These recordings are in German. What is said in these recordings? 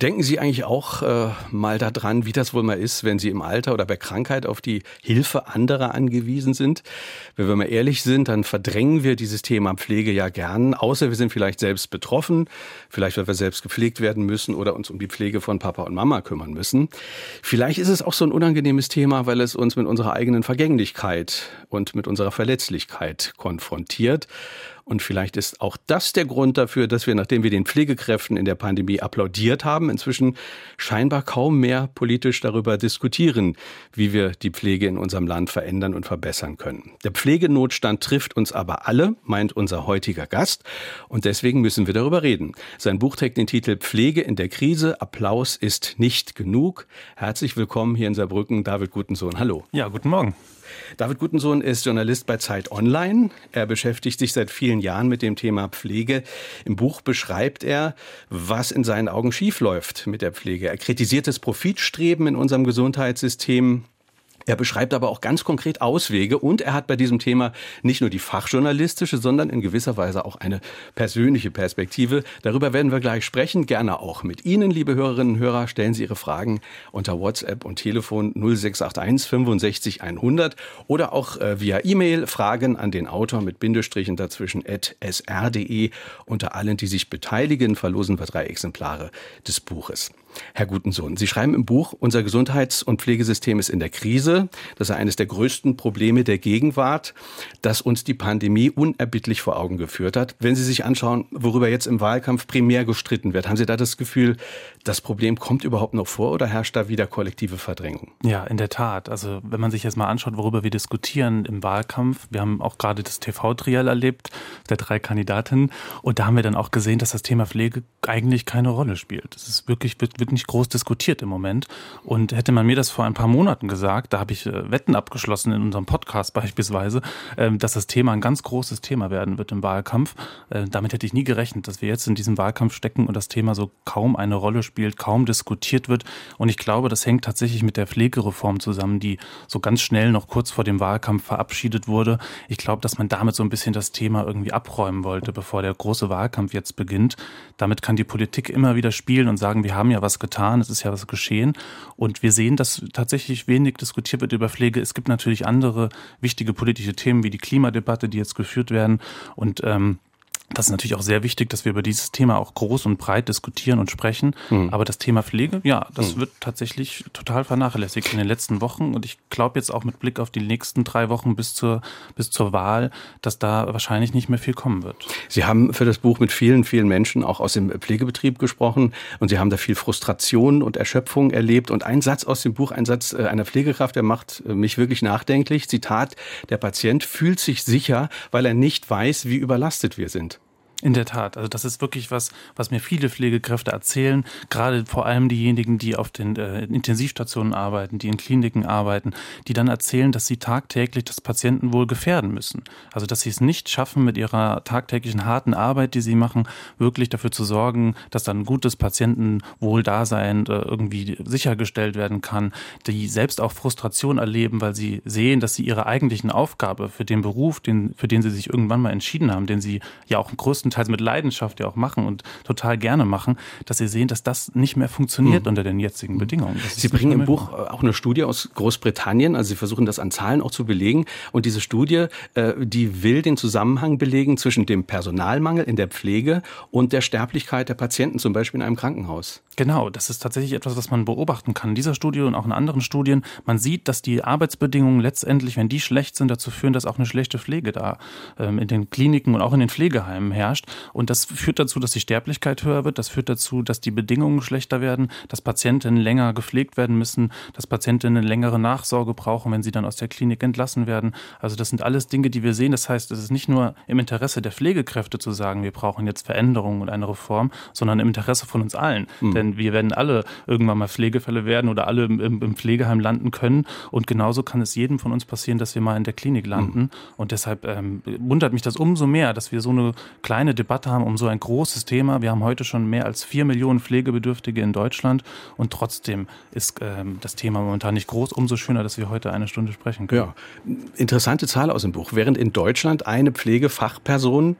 Denken Sie eigentlich auch äh, mal daran, wie das wohl mal ist, wenn Sie im Alter oder bei Krankheit auf die Hilfe anderer angewiesen sind? Wenn wir mal ehrlich sind, dann verdrängen wir dieses Thema Pflege ja gern, außer wir sind vielleicht selbst betroffen, vielleicht weil wir selbst gepflegt werden müssen oder uns um die Pflege von Papa und Mama kümmern müssen. Vielleicht ist es auch so ein unangenehmes Thema, weil es uns mit unserer eigenen Vergänglichkeit und mit unserer Verletzlichkeit konfrontiert. Und vielleicht ist auch das der Grund dafür, dass wir, nachdem wir den Pflegekräften in der Pandemie applaudiert haben, inzwischen scheinbar kaum mehr politisch darüber diskutieren, wie wir die Pflege in unserem Land verändern und verbessern können. Der Pflegenotstand trifft uns aber alle, meint unser heutiger Gast. Und deswegen müssen wir darüber reden. Sein Buch trägt den Titel Pflege in der Krise. Applaus ist nicht genug. Herzlich willkommen hier in Saarbrücken, David Gutensohn. Hallo. Ja, guten Morgen. David Gutensohn ist Journalist bei Zeit Online. Er beschäftigt sich seit vielen Jahren mit dem Thema Pflege. Im Buch beschreibt er, was in seinen Augen schiefläuft mit der Pflege. Er kritisiert das Profitstreben in unserem Gesundheitssystem. Er beschreibt aber auch ganz konkret Auswege und er hat bei diesem Thema nicht nur die fachjournalistische, sondern in gewisser Weise auch eine persönliche Perspektive. Darüber werden wir gleich sprechen, gerne auch mit Ihnen, liebe Hörerinnen und Hörer. Stellen Sie Ihre Fragen unter WhatsApp und Telefon 0681 65 100 oder auch äh, via E-Mail Fragen an den Autor mit Bindestrichen dazwischen at sr.de. Unter allen, die sich beteiligen, verlosen wir drei Exemplare des Buches. Herr Gutensohn, Sie schreiben im Buch, unser Gesundheits- und Pflegesystem ist in der Krise. Das ist eines der größten Probleme der Gegenwart, das uns die Pandemie unerbittlich vor Augen geführt hat. Wenn Sie sich anschauen, worüber jetzt im Wahlkampf primär gestritten wird, haben Sie da das Gefühl, das Problem kommt überhaupt noch vor oder herrscht da wieder kollektive Verdrängung? Ja, in der Tat. Also wenn man sich jetzt mal anschaut, worüber wir diskutieren im Wahlkampf, wir haben auch gerade das TV-Trial erlebt, der drei Kandidatinnen, und da haben wir dann auch gesehen, dass das Thema Pflege eigentlich keine Rolle spielt. Es ist wirklich, wird, wird nicht groß diskutiert im Moment. Und hätte man mir das vor ein paar Monaten gesagt, da habe ich äh, Wetten abgeschlossen in unserem Podcast beispielsweise, äh, dass das Thema ein ganz großes Thema werden wird im Wahlkampf. Äh, damit hätte ich nie gerechnet, dass wir jetzt in diesem Wahlkampf stecken und das Thema so kaum eine Rolle spielt, kaum diskutiert wird. Und ich glaube, das hängt tatsächlich mit der Pflegereform zusammen, die so ganz schnell noch kurz vor dem Wahlkampf verabschiedet wurde. Ich glaube, dass man damit so ein bisschen das Thema irgendwie abräumen wollte, bevor der große Wahlkampf jetzt beginnt. Damit kann die Politik immer wieder spielen und sagen, wir haben ja was getan, es ist ja was geschehen. Und wir sehen, dass tatsächlich wenig diskutiert wird über Pflege. Es gibt natürlich andere wichtige politische Themen wie die Klimadebatte, die jetzt geführt werden. Und ähm, das ist natürlich auch sehr wichtig, dass wir über dieses Thema auch groß und breit diskutieren und sprechen. Mhm. Aber das Thema Pflege, ja, das mhm. wird tatsächlich total vernachlässigt in den letzten Wochen. Und ich glaube jetzt auch mit Blick auf die nächsten drei Wochen bis zur, bis zur Wahl, dass da wahrscheinlich nicht mehr viel kommen wird. Sie haben für das Buch mit vielen, vielen Menschen auch aus dem Pflegebetrieb gesprochen und Sie haben da viel Frustration und Erschöpfung erlebt. Und ein Satz aus dem Buch, ein Satz äh, einer Pflegekraft, der macht äh, mich wirklich nachdenklich. Zitat, der Patient fühlt sich sicher, weil er nicht weiß, wie überlastet wir sind. In der Tat, also das ist wirklich was, was mir viele Pflegekräfte erzählen, gerade vor allem diejenigen, die auf den äh, Intensivstationen arbeiten, die in Kliniken arbeiten, die dann erzählen, dass sie tagtäglich das Patientenwohl gefährden müssen. Also dass sie es nicht schaffen, mit ihrer tagtäglichen harten Arbeit, die sie machen, wirklich dafür zu sorgen, dass dann gutes Patientenwohldasein äh, irgendwie sichergestellt werden kann, die selbst auch Frustration erleben, weil sie sehen, dass sie ihre eigentlichen Aufgabe für den Beruf, den, für den sie sich irgendwann mal entschieden haben, den sie ja auch im größten größtenteils mit Leidenschaft ja auch machen und total gerne machen, dass sie sehen, dass das nicht mehr funktioniert mhm. unter den jetzigen mhm. Bedingungen. Sie bringen im Buch auch eine Studie aus Großbritannien, also Sie versuchen das an Zahlen auch zu belegen. Und diese Studie, äh, die will den Zusammenhang belegen zwischen dem Personalmangel in der Pflege und der Sterblichkeit der Patienten, zum Beispiel in einem Krankenhaus. Genau, das ist tatsächlich etwas, was man beobachten kann in dieser Studie und auch in anderen Studien. Man sieht, dass die Arbeitsbedingungen letztendlich, wenn die schlecht sind, dazu führen, dass auch eine schlechte Pflege da ähm, in den Kliniken und auch in den Pflegeheimen herrscht. Und das führt dazu, dass die Sterblichkeit höher wird. Das führt dazu, dass die Bedingungen schlechter werden, dass Patientinnen länger gepflegt werden müssen, dass Patientinnen längere Nachsorge brauchen, wenn sie dann aus der Klinik entlassen werden. Also das sind alles Dinge, die wir sehen. Das heißt, es ist nicht nur im Interesse der Pflegekräfte zu sagen, wir brauchen jetzt Veränderungen und eine Reform, sondern im Interesse von uns allen. Mhm. Denn wir werden alle irgendwann mal Pflegefälle werden oder alle im, im, Pflegeheim landen können. Und genauso kann es jedem von uns passieren, dass wir mal in der Klinik landen. Mhm. Und deshalb ähm, wundert mich das umso mehr, dass wir so eine kleine keine Debatte haben um so ein großes Thema. Wir haben heute schon mehr als vier Millionen Pflegebedürftige in Deutschland und trotzdem ist ähm, das Thema momentan nicht groß. Umso schöner, dass wir heute eine Stunde sprechen können. Ja, interessante Zahl aus dem Buch. Während in Deutschland eine Pflegefachperson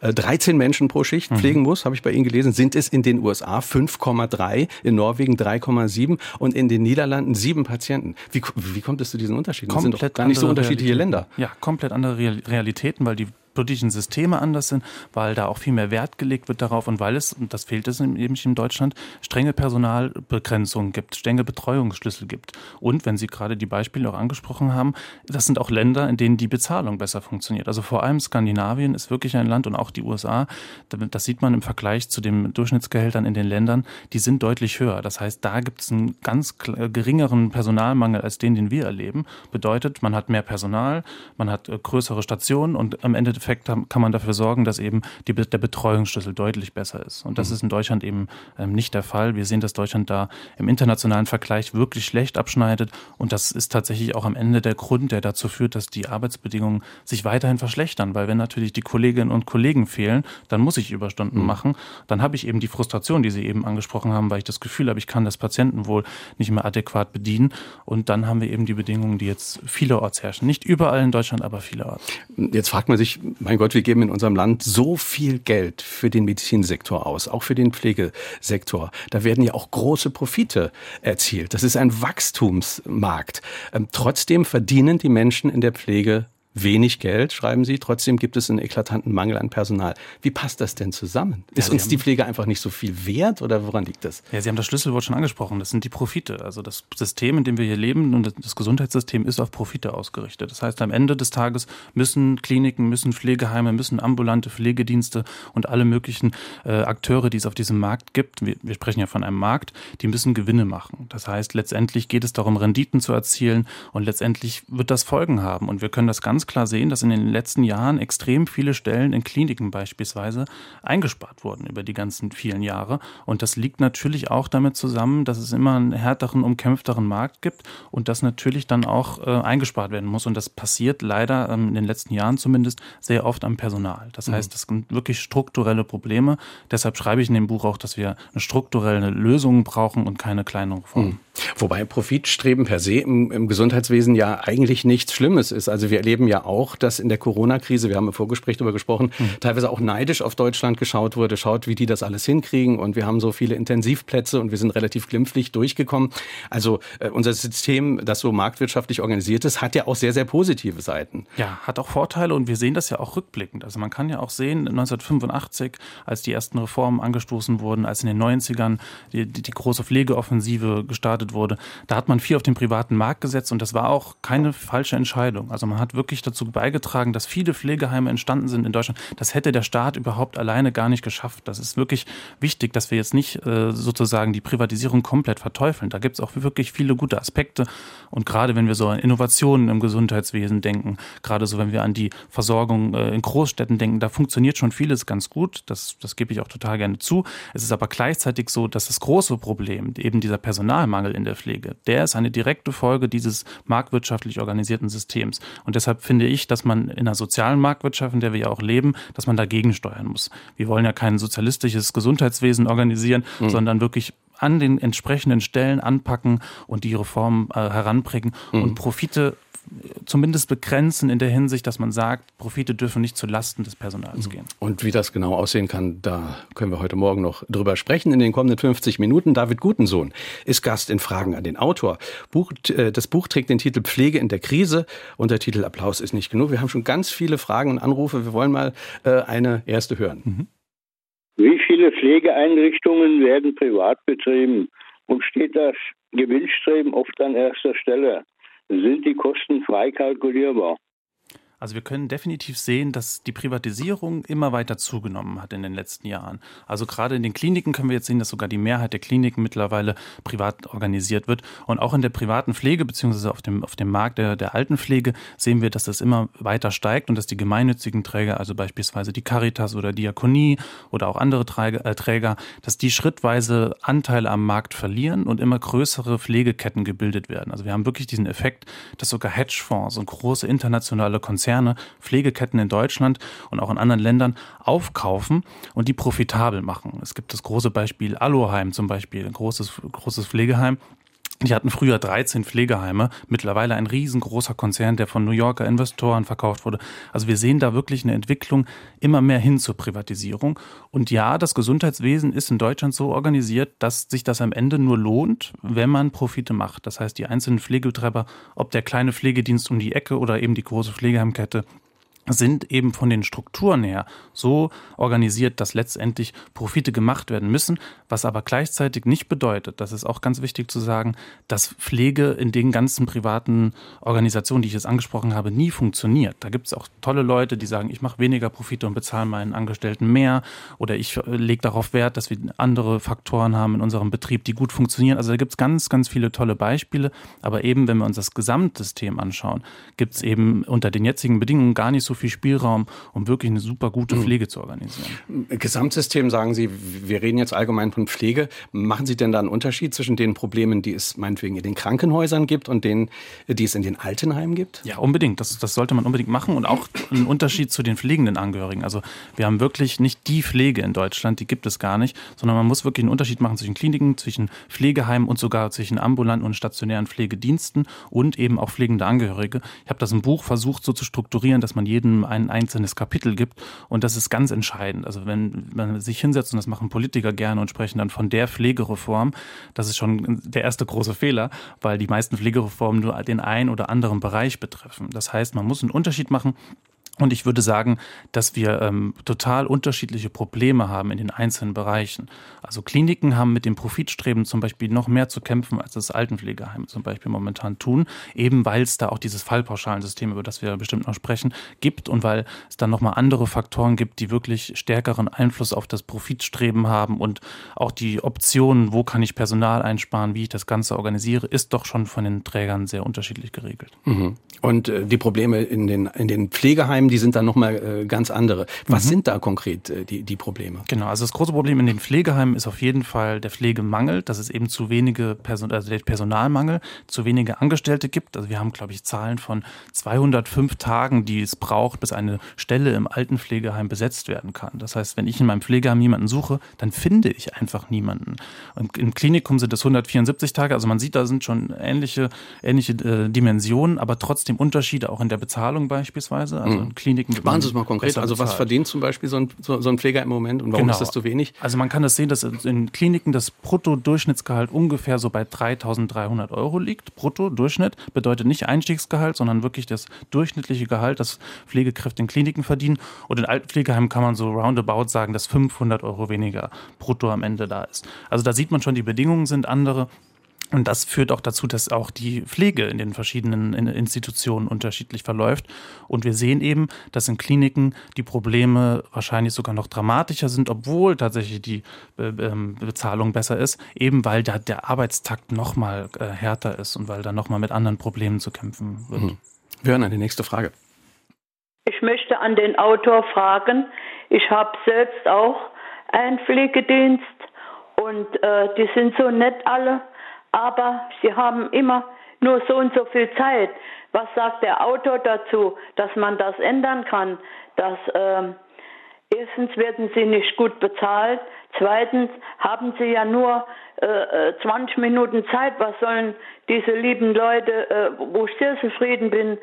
13 äh, Menschen pro Schicht mhm. pflegen muss, habe ich bei Ihnen gelesen, sind es in den USA 5,3, in Norwegen 3,7 und in den Niederlanden sieben Patienten. Wie, wie kommt es zu diesen Unterschieden? Das sind doch gar nicht so unterschiedliche Länder. Ja, komplett andere Realitäten, weil die politischen Systeme anders sind, weil da auch viel mehr Wert gelegt wird darauf und weil es, und das fehlt es eben in Deutschland, strenge Personalbegrenzungen gibt, strenge Betreuungsschlüssel gibt. Und wenn Sie gerade die Beispiele auch angesprochen haben, das sind auch Länder, in denen die Bezahlung besser funktioniert. Also vor allem Skandinavien ist wirklich ein Land und auch die USA, das sieht man im Vergleich zu den Durchschnittsgehältern in den Ländern, die sind deutlich höher. Das heißt, da gibt es einen ganz geringeren Personalmangel als den, den wir erleben. Bedeutet, man hat mehr Personal, man hat äh, größere Stationen und am Ende Endeffekt kann man dafür sorgen, dass eben die, der Betreuungsschlüssel deutlich besser ist. Und das mhm. ist in Deutschland eben ähm, nicht der Fall. Wir sehen, dass Deutschland da im internationalen Vergleich wirklich schlecht abschneidet. Und das ist tatsächlich auch am Ende der Grund, der dazu führt, dass die Arbeitsbedingungen sich weiterhin verschlechtern. Weil wenn natürlich die Kolleginnen und Kollegen fehlen, dann muss ich Überstunden mhm. machen. Dann habe ich eben die Frustration, die Sie eben angesprochen haben, weil ich das Gefühl habe, ich kann das Patientenwohl nicht mehr adäquat bedienen. Und dann haben wir eben die Bedingungen, die jetzt vielerorts herrschen. Nicht überall in Deutschland, aber vielerorts. Jetzt fragt man sich, mein Gott, wir geben in unserem Land so viel Geld für den Medizinsektor aus, auch für den Pflegesektor. Da werden ja auch große Profite erzielt. Das ist ein Wachstumsmarkt. Ähm, trotzdem verdienen die Menschen in der Pflege wenig Geld, schreiben Sie. Trotzdem gibt es einen eklatanten Mangel an Personal. Wie passt das denn zusammen? Ist ja, uns die Pflege einfach nicht so viel wert oder woran liegt das? Ja, Sie haben das Schlüsselwort schon angesprochen. Das sind die Profite. Also das System, in dem wir hier leben und das Gesundheitssystem ist auf Profite ausgerichtet. Das heißt, am Ende des Tages müssen Kliniken, müssen Pflegeheime, müssen ambulante Pflegedienste und alle möglichen äh, Akteure, die es auf diesem Markt gibt, wir, wir sprechen ja von einem Markt, die müssen Gewinne machen. Das heißt, letztendlich geht es darum, Renditen zu erzielen und letztendlich wird das Folgen haben. Und wir können das ganz klar sehen, dass in den letzten Jahren extrem viele Stellen in Kliniken beispielsweise eingespart wurden über die ganzen vielen Jahre. Und das liegt natürlich auch damit zusammen, dass es immer einen härteren, umkämpfteren Markt gibt und das natürlich dann auch äh, eingespart werden muss. Und das passiert leider ähm, in den letzten Jahren zumindest sehr oft am Personal. Das mhm. heißt, das sind wirklich strukturelle Probleme. Deshalb schreibe ich in dem Buch auch, dass wir eine strukturelle Lösung brauchen und keine kleinen Reformen. Mhm. Wobei Profitstreben per se im, im Gesundheitswesen ja eigentlich nichts Schlimmes ist. Also wir erleben ja auch, dass in der Corona-Krise, wir haben im Vorgespräch darüber gesprochen, mhm. teilweise auch neidisch auf Deutschland geschaut wurde, schaut, wie die das alles hinkriegen und wir haben so viele Intensivplätze und wir sind relativ glimpflich durchgekommen. Also äh, unser System, das so marktwirtschaftlich organisiert ist, hat ja auch sehr, sehr positive Seiten. Ja, hat auch Vorteile und wir sehen das ja auch rückblickend. Also man kann ja auch sehen, 1985, als die ersten Reformen angestoßen wurden, als in den 90ern die, die, die große Pflegeoffensive gestartet wurde, da hat man viel auf den privaten Markt gesetzt und das war auch keine falsche Entscheidung. Also man hat wirklich dazu dazu beigetragen, dass viele Pflegeheime entstanden sind in Deutschland. Das hätte der Staat überhaupt alleine gar nicht geschafft. Das ist wirklich wichtig, dass wir jetzt nicht äh, sozusagen die Privatisierung komplett verteufeln. Da gibt es auch wirklich viele gute Aspekte. Und gerade wenn wir so an Innovationen im Gesundheitswesen denken, gerade so wenn wir an die Versorgung äh, in Großstädten denken, da funktioniert schon vieles ganz gut. Das, das gebe ich auch total gerne zu. Es ist aber gleichzeitig so, dass das große Problem, eben dieser Personalmangel in der Pflege, der ist eine direkte Folge dieses marktwirtschaftlich organisierten Systems. Und deshalb finde ich, dass man in einer sozialen Marktwirtschaft, in der wir ja auch leben, dass man dagegen steuern muss. Wir wollen ja kein sozialistisches Gesundheitswesen organisieren, mhm. sondern wirklich an den entsprechenden Stellen anpacken und die Reformen äh, heranbringen mhm. und Profite zumindest begrenzen in der Hinsicht, dass man sagt, Profite dürfen nicht zu Lasten des Personals gehen. Und wie das genau aussehen kann, da können wir heute Morgen noch drüber sprechen in den kommenden 50 Minuten. David Gutensohn ist Gast in Fragen an den Autor. Buch, äh, das Buch trägt den Titel Pflege in der Krise und der Titel Applaus ist nicht genug. Wir haben schon ganz viele Fragen und Anrufe. Wir wollen mal äh, eine erste hören. Mhm. Wie viele Pflegeeinrichtungen werden privat betrieben und steht das Gewinnstreben oft an erster Stelle? Sind die Kosten frei kalkulierbar. Also wir können definitiv sehen, dass die Privatisierung immer weiter zugenommen hat in den letzten Jahren. Also gerade in den Kliniken können wir jetzt sehen, dass sogar die Mehrheit der Kliniken mittlerweile privat organisiert wird. Und auch in der privaten Pflege beziehungsweise auf dem, auf dem Markt der, der Altenpflege sehen wir, dass das immer weiter steigt und dass die gemeinnützigen Träger, also beispielsweise die Caritas oder Diakonie oder auch andere äh, Träger dass die schrittweise Anteile am Markt verlieren und immer größere Pflegeketten gebildet werden. Also wir haben wirklich diesen Effekt, dass sogar Hedgefonds und große internationale Konzerne Konzerne Pflegeketten in Deutschland und auch in anderen Ländern aufkaufen und die profitabel machen. Es gibt das große Beispiel Aloheim zum Beispiel, ein großes, großes Pflegeheim, die hatten früher 13 Pflegeheime, mittlerweile ein riesengroßer Konzern, der von New Yorker Investoren verkauft wurde. Also wir sehen da wirklich eine Entwicklung immer mehr hin zur Privatisierung. Und ja, das Gesundheitswesen ist in Deutschland so organisiert, dass sich das am Ende nur lohnt, wenn man Profite macht. Das heißt, die einzelnen Pflegebetreiber, ob der kleine Pflegedienst um die Ecke oder eben die große Pflegeheimkette, sind eben von den Strukturen her so organisiert, dass letztendlich Profite gemacht werden müssen, was aber gleichzeitig nicht bedeutet, das ist auch ganz wichtig zu sagen, dass Pflege in den ganzen privaten Organisationen, die ich jetzt angesprochen habe, nie funktioniert. Da gibt es auch tolle Leute, die sagen, ich mache weniger Profite und bezahle meinen Angestellten mehr oder ich lege darauf Wert, dass wir andere Faktoren haben in unserem Betrieb, die gut funktionieren. Also da gibt es ganz, ganz viele tolle Beispiele, aber eben, wenn wir uns das Gesamtsystem anschauen, gibt es eben unter den jetzigen Bedingungen gar nicht so viel Spielraum, um wirklich eine super gute mhm. Pflege zu organisieren. Gesamtsystem sagen Sie, wir reden jetzt allgemein von Pflege. Machen Sie denn da einen Unterschied zwischen den Problemen, die es meinetwegen in den Krankenhäusern gibt und denen, die es in den Altenheimen gibt? Ja, unbedingt. Das, das sollte man unbedingt machen und auch einen Unterschied zu den pflegenden Angehörigen. Also wir haben wirklich nicht die Pflege in Deutschland, die gibt es gar nicht, sondern man muss wirklich einen Unterschied machen zwischen Kliniken, zwischen Pflegeheimen und sogar zwischen ambulanten und stationären Pflegediensten und eben auch pflegende Angehörige. Ich habe das im Buch versucht so zu strukturieren, dass man jeden jedem ein einzelnes Kapitel gibt. Und das ist ganz entscheidend. Also wenn man sich hinsetzt, und das machen Politiker gerne und sprechen dann von der Pflegereform, das ist schon der erste große Fehler, weil die meisten Pflegereformen nur den einen oder anderen Bereich betreffen. Das heißt, man muss einen Unterschied machen und ich würde sagen, dass wir ähm, total unterschiedliche Probleme haben in den einzelnen Bereichen. Also Kliniken haben mit dem Profitstreben zum Beispiel noch mehr zu kämpfen, als das Altenpflegeheime zum Beispiel momentan tun, eben weil es da auch dieses Fallpauschalensystem, über das wir bestimmt noch sprechen, gibt und weil es dann nochmal andere Faktoren gibt, die wirklich stärkeren Einfluss auf das Profitstreben haben und auch die Optionen, wo kann ich Personal einsparen, wie ich das Ganze organisiere, ist doch schon von den Trägern sehr unterschiedlich geregelt. Mhm. Und äh, die Probleme in den, in den Pflegeheimen, Themen, die sind dann nochmal äh, ganz andere. Was mhm. sind da konkret äh, die, die Probleme? Genau, also das große Problem in den Pflegeheimen ist auf jeden Fall der Pflegemangel, dass es eben zu wenige Person, also der Personalmangel, zu wenige Angestellte gibt. Also wir haben, glaube ich, Zahlen von 205 Tagen, die es braucht, bis eine Stelle im Altenpflegeheim besetzt werden kann. Das heißt, wenn ich in meinem Pflegeheim jemanden suche, dann finde ich einfach niemanden. Und Im Klinikum sind es 174 Tage, also man sieht, da sind schon ähnliche, ähnliche äh, Dimensionen, aber trotzdem Unterschiede auch in der Bezahlung beispielsweise. Also mhm. Kliniken. Machen Sie es mal konkret. Also was verdient zum Beispiel so ein, so, so ein Pfleger im Moment und warum genau. ist das zu wenig? Also man kann das sehen, dass in Kliniken das Brutto-Durchschnittsgehalt ungefähr so bei 3.300 Euro liegt. Brutto-Durchschnitt bedeutet nicht Einstiegsgehalt, sondern wirklich das durchschnittliche Gehalt, das Pflegekräfte in Kliniken verdienen. Und in Altenpflegeheimen kann man so roundabout sagen, dass 500 Euro weniger brutto am Ende da ist. Also da sieht man schon, die Bedingungen sind andere. Und das führt auch dazu, dass auch die Pflege in den verschiedenen Institutionen unterschiedlich verläuft. Und wir sehen eben, dass in Kliniken die Probleme wahrscheinlich sogar noch dramatischer sind, obwohl tatsächlich die äh, ähm, Bezahlung besser ist, eben weil da der Arbeitstakt noch mal äh, härter ist und weil da noch mal mit anderen Problemen zu kämpfen wird. Mhm. Wir hören eine nächste Frage. Ich möchte an den Autor fragen. Ich habe selbst auch einen Pflegedienst und äh, die sind so nett alle aber sie haben immer nur so und so viel Zeit. Was sagt der Autor dazu, dass man das ändern kann? Dass äh, erstens werden sie nicht gut bezahlt, zweitens haben sie ja nur äh, 20 äh, Minuten Zeit. Was sollen diese lieben Leute, äh, wo ich sehr zufrieden bin,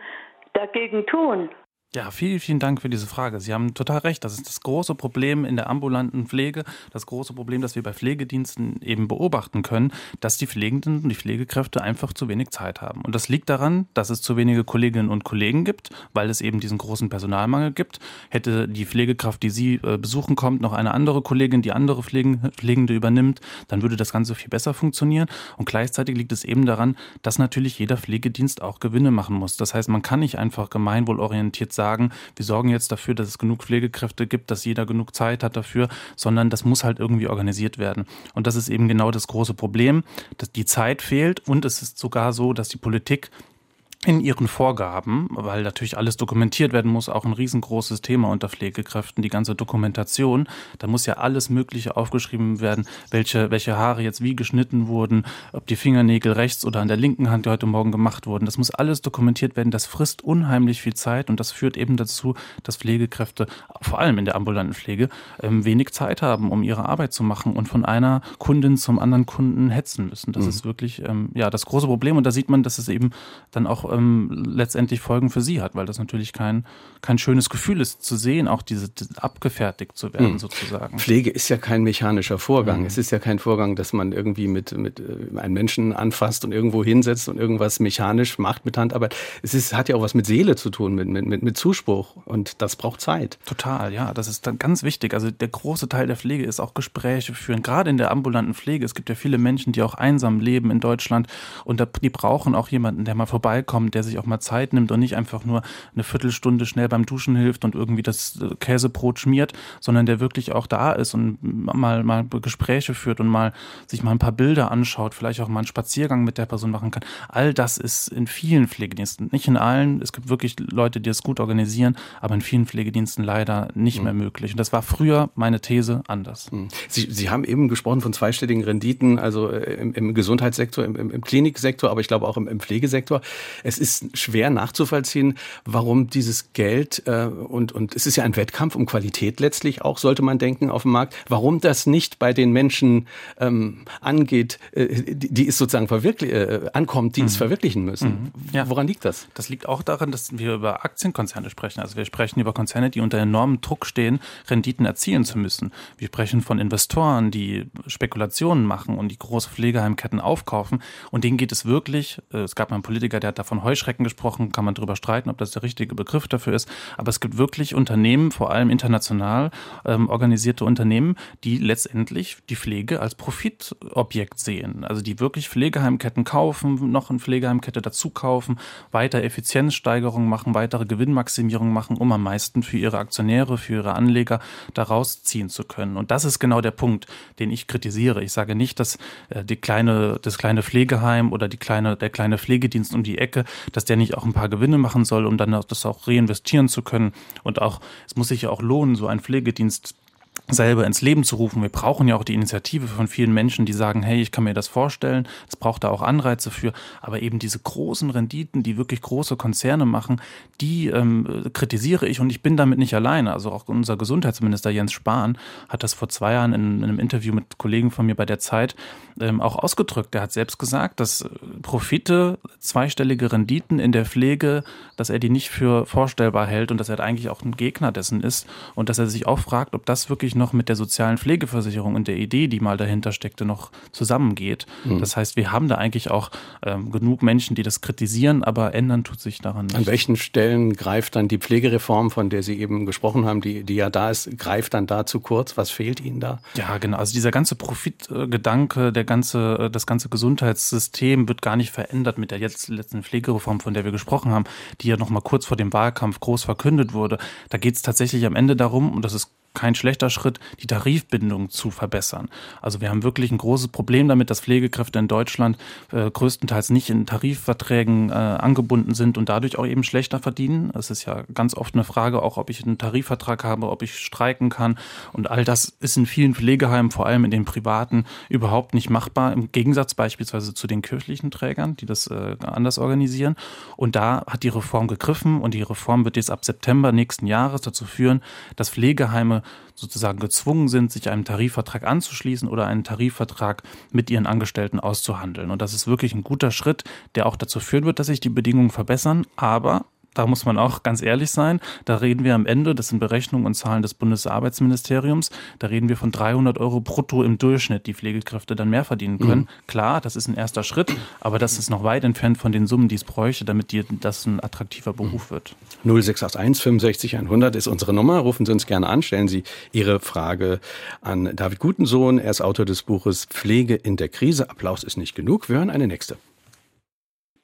dagegen tun? Ja, vielen, vielen Dank für diese Frage. Sie haben total recht. Das ist das große Problem in der ambulanten Pflege, das große Problem, das wir bei Pflegediensten eben beobachten können, dass die Pflegenden und die Pflegekräfte einfach zu wenig Zeit haben. Und das liegt daran, dass es zu wenige Kolleginnen und Kollegen gibt, weil es eben diesen großen Personalmangel gibt. Hätte die Pflegekraft, die Sie äh, besuchen kommt, noch eine andere Kollegin, die andere Pflegende übernimmt, dann würde das Ganze viel besser funktionieren. Und gleichzeitig liegt es eben daran, dass natürlich jeder Pflegedienst auch Gewinne machen muss. Das heißt, man kann nicht einfach gemeinwohlorientiert sein sagen, wir sorgen jetzt dafür, dass es genug Pflegekräfte gibt, dass jeder genug Zeit hat dafür, sondern das muss halt irgendwie organisiert werden. Und das ist eben genau das große Problem, dass die Zeit fehlt und es ist sogar so, dass die Politik in ihren Vorgaben, weil natürlich alles dokumentiert werden muss, auch ein riesengroßes Thema unter Pflegekräften, die ganze Dokumentation. Da muss ja alles Mögliche aufgeschrieben werden, welche, welche Haare jetzt wie geschnitten wurden, ob die Fingernägel rechts oder an der linken Hand, die heute Morgen gemacht wurden. Das muss alles dokumentiert werden. Das frisst unheimlich viel Zeit und das führt eben dazu, dass Pflegekräfte, vor allem in der ambulanten Pflege, ähm, wenig Zeit haben, um ihre Arbeit zu machen und von einer Kundin zum anderen Kunden hetzen müssen. Das mhm. ist wirklich ähm, ja das große Problem und da sieht man, dass es eben dann auch ähm, letztendlich Folgen für sie hat, weil das natürlich kein, kein schönes Gefühl ist, zu sehen, auch diese, abgefertigt zu werden, mhm. sozusagen. Pflege ist ja kein mechanischer Vorgang. Mhm. Es ist ja kein Vorgang, dass man irgendwie mit, mit äh, einem Menschen anfasst und irgendwo hinsetzt und irgendwas mechanisch macht mit Handarbeit. Es ist, hat ja auch was mit Seele zu tun, mit, mit, mit Zuspruch. Und das braucht Zeit. Total, ja. Das ist dann ganz wichtig. Also der große Teil der Pflege ist auch Gespräche führen. Gerade in der ambulanten Pflege. Es gibt ja viele Menschen, die auch einsam leben in Deutschland. Und die brauchen auch jemanden, der mal vorbeikommt, der sich auch mal Zeit nimmt und nicht einfach nur eine Viertelstunde schnell beim Duschen hilft und irgendwie das äh, Käsebrot schmiert, sondern der wirklich auch da ist und mal, mal Gespräche führt und mal sich mal ein paar Bilder anschaut, vielleicht auch mal einen Spaziergang mit der Person machen kann. All das ist in vielen Pflegediensten, nicht in allen. Es gibt wirklich Leute, die es gut organisieren, aber in vielen Pflegediensten leider nicht mhm. mehr möglich. Und das war früher meine These anders. Mhm. Sie, Sie haben eben gesprochen von zweistelligen Renditen, also äh, im, im Gesundheitssektor, im, im, Kliniksektor, aber ich glaube auch im, im Pflegesektor. Es ist schwer nachzuvollziehen, warum dieses Geld äh, und, und es ist ja ein Wettkampf um Qualität letztlich auch, sollte man denken, auf dem Markt, warum das nicht bei den Menschen ähm, angeht, äh, die, die es sozusagen verwirklich, äh, ankommt, die mhm. es verwirklichen müssen. Mhm. Ja. Woran liegt das? Das liegt auch daran, dass wir über Aktienkonzerne sprechen. Also wir sprechen über Konzerne, die unter enormem Druck stehen, Renditen erzielen zu müssen. Wir sprechen von Investoren, die Spekulationen machen und die große Pflegeheimketten aufkaufen. Und denen geht es wirklich, äh, es gab mal einen Politiker, der hat davon Heuschrecken gesprochen, kann man darüber streiten, ob das der richtige Begriff dafür ist. Aber es gibt wirklich Unternehmen, vor allem international ähm, organisierte Unternehmen, die letztendlich die Pflege als Profitobjekt sehen. Also die wirklich Pflegeheimketten kaufen, noch eine Pflegeheimkette dazu kaufen, weiter Effizienzsteigerungen machen, weitere Gewinnmaximierung machen, um am meisten für ihre Aktionäre, für ihre Anleger daraus ziehen zu können. Und das ist genau der Punkt, den ich kritisiere. Ich sage nicht, dass äh, die kleine, das kleine Pflegeheim oder die kleine, der kleine Pflegedienst um die Ecke, dass der nicht auch ein paar Gewinne machen soll, um dann das auch reinvestieren zu können. Und auch, es muss sich ja auch lohnen, so ein Pflegedienst selber ins Leben zu rufen. Wir brauchen ja auch die Initiative von vielen Menschen, die sagen, hey, ich kann mir das vorstellen. Es braucht da auch Anreize für. Aber eben diese großen Renditen, die wirklich große Konzerne machen, die ähm, kritisiere ich und ich bin damit nicht alleine. Also auch unser Gesundheitsminister Jens Spahn hat das vor zwei Jahren in, in einem Interview mit Kollegen von mir bei der Zeit ähm, auch ausgedrückt. Er hat selbst gesagt, dass Profite, zweistellige Renditen in der Pflege, dass er die nicht für vorstellbar hält und dass er eigentlich auch ein Gegner dessen ist und dass er sich auch fragt, ob das wirklich noch mit der sozialen Pflegeversicherung und der Idee, die mal dahinter steckte, noch zusammengeht. Mhm. Das heißt, wir haben da eigentlich auch ähm, genug Menschen, die das kritisieren, aber ändern tut sich daran nicht. An welchen Stellen greift dann die Pflegereform, von der Sie eben gesprochen haben, die, die ja da ist, greift dann da zu kurz? Was fehlt Ihnen da? Ja, genau. Also dieser ganze Profitgedanke, der ganze, äh, das ganze Gesundheitssystem wird gar nicht verändert mit der jetzt letzten Pflegereform, von der wir gesprochen haben, die ja noch mal kurz vor dem Wahlkampf groß verkündet wurde. Da geht es tatsächlich am Ende darum, und das ist kein schlechter Schritt, die Tarifbindung zu verbessern. Also wir haben wirklich ein großes Problem damit, dass Pflegekräfte in Deutschland äh, größtenteils nicht in Tarifverträgen äh, angebunden sind und dadurch auch eben schlechter verdienen. Es ist ja ganz oft eine Frage, auch ob ich einen Tarifvertrag habe, ob ich streiken kann. Und all das ist in vielen Pflegeheimen, vor allem in den privaten, überhaupt nicht machbar. Im Gegensatz beispielsweise zu den kirchlichen Trägern, die das äh, anders organisieren. Und da hat die Reform gegriffen und die Reform wird jetzt ab September nächsten Jahres dazu führen, dass Pflegeheime sozusagen gezwungen sind, sich einem Tarifvertrag anzuschließen oder einen Tarifvertrag mit ihren Angestellten auszuhandeln. Und das ist wirklich ein guter Schritt, der auch dazu führen wird, dass sich die Bedingungen verbessern. Aber da muss man auch ganz ehrlich sein, da reden wir am Ende, das sind Berechnungen und Zahlen des Bundesarbeitsministeriums, da reden wir von 300 Euro brutto im Durchschnitt, die Pflegekräfte dann mehr verdienen können. Mhm. Klar, das ist ein erster Schritt, aber das ist noch weit entfernt von den Summen, die es bräuchte, damit die, das ein attraktiver Beruf wird. 0681 65 100 ist unsere Nummer. Rufen Sie uns gerne an, stellen Sie Ihre Frage an David Gutensohn. Er ist Autor des Buches Pflege in der Krise. Applaus ist nicht genug. Wir hören eine nächste.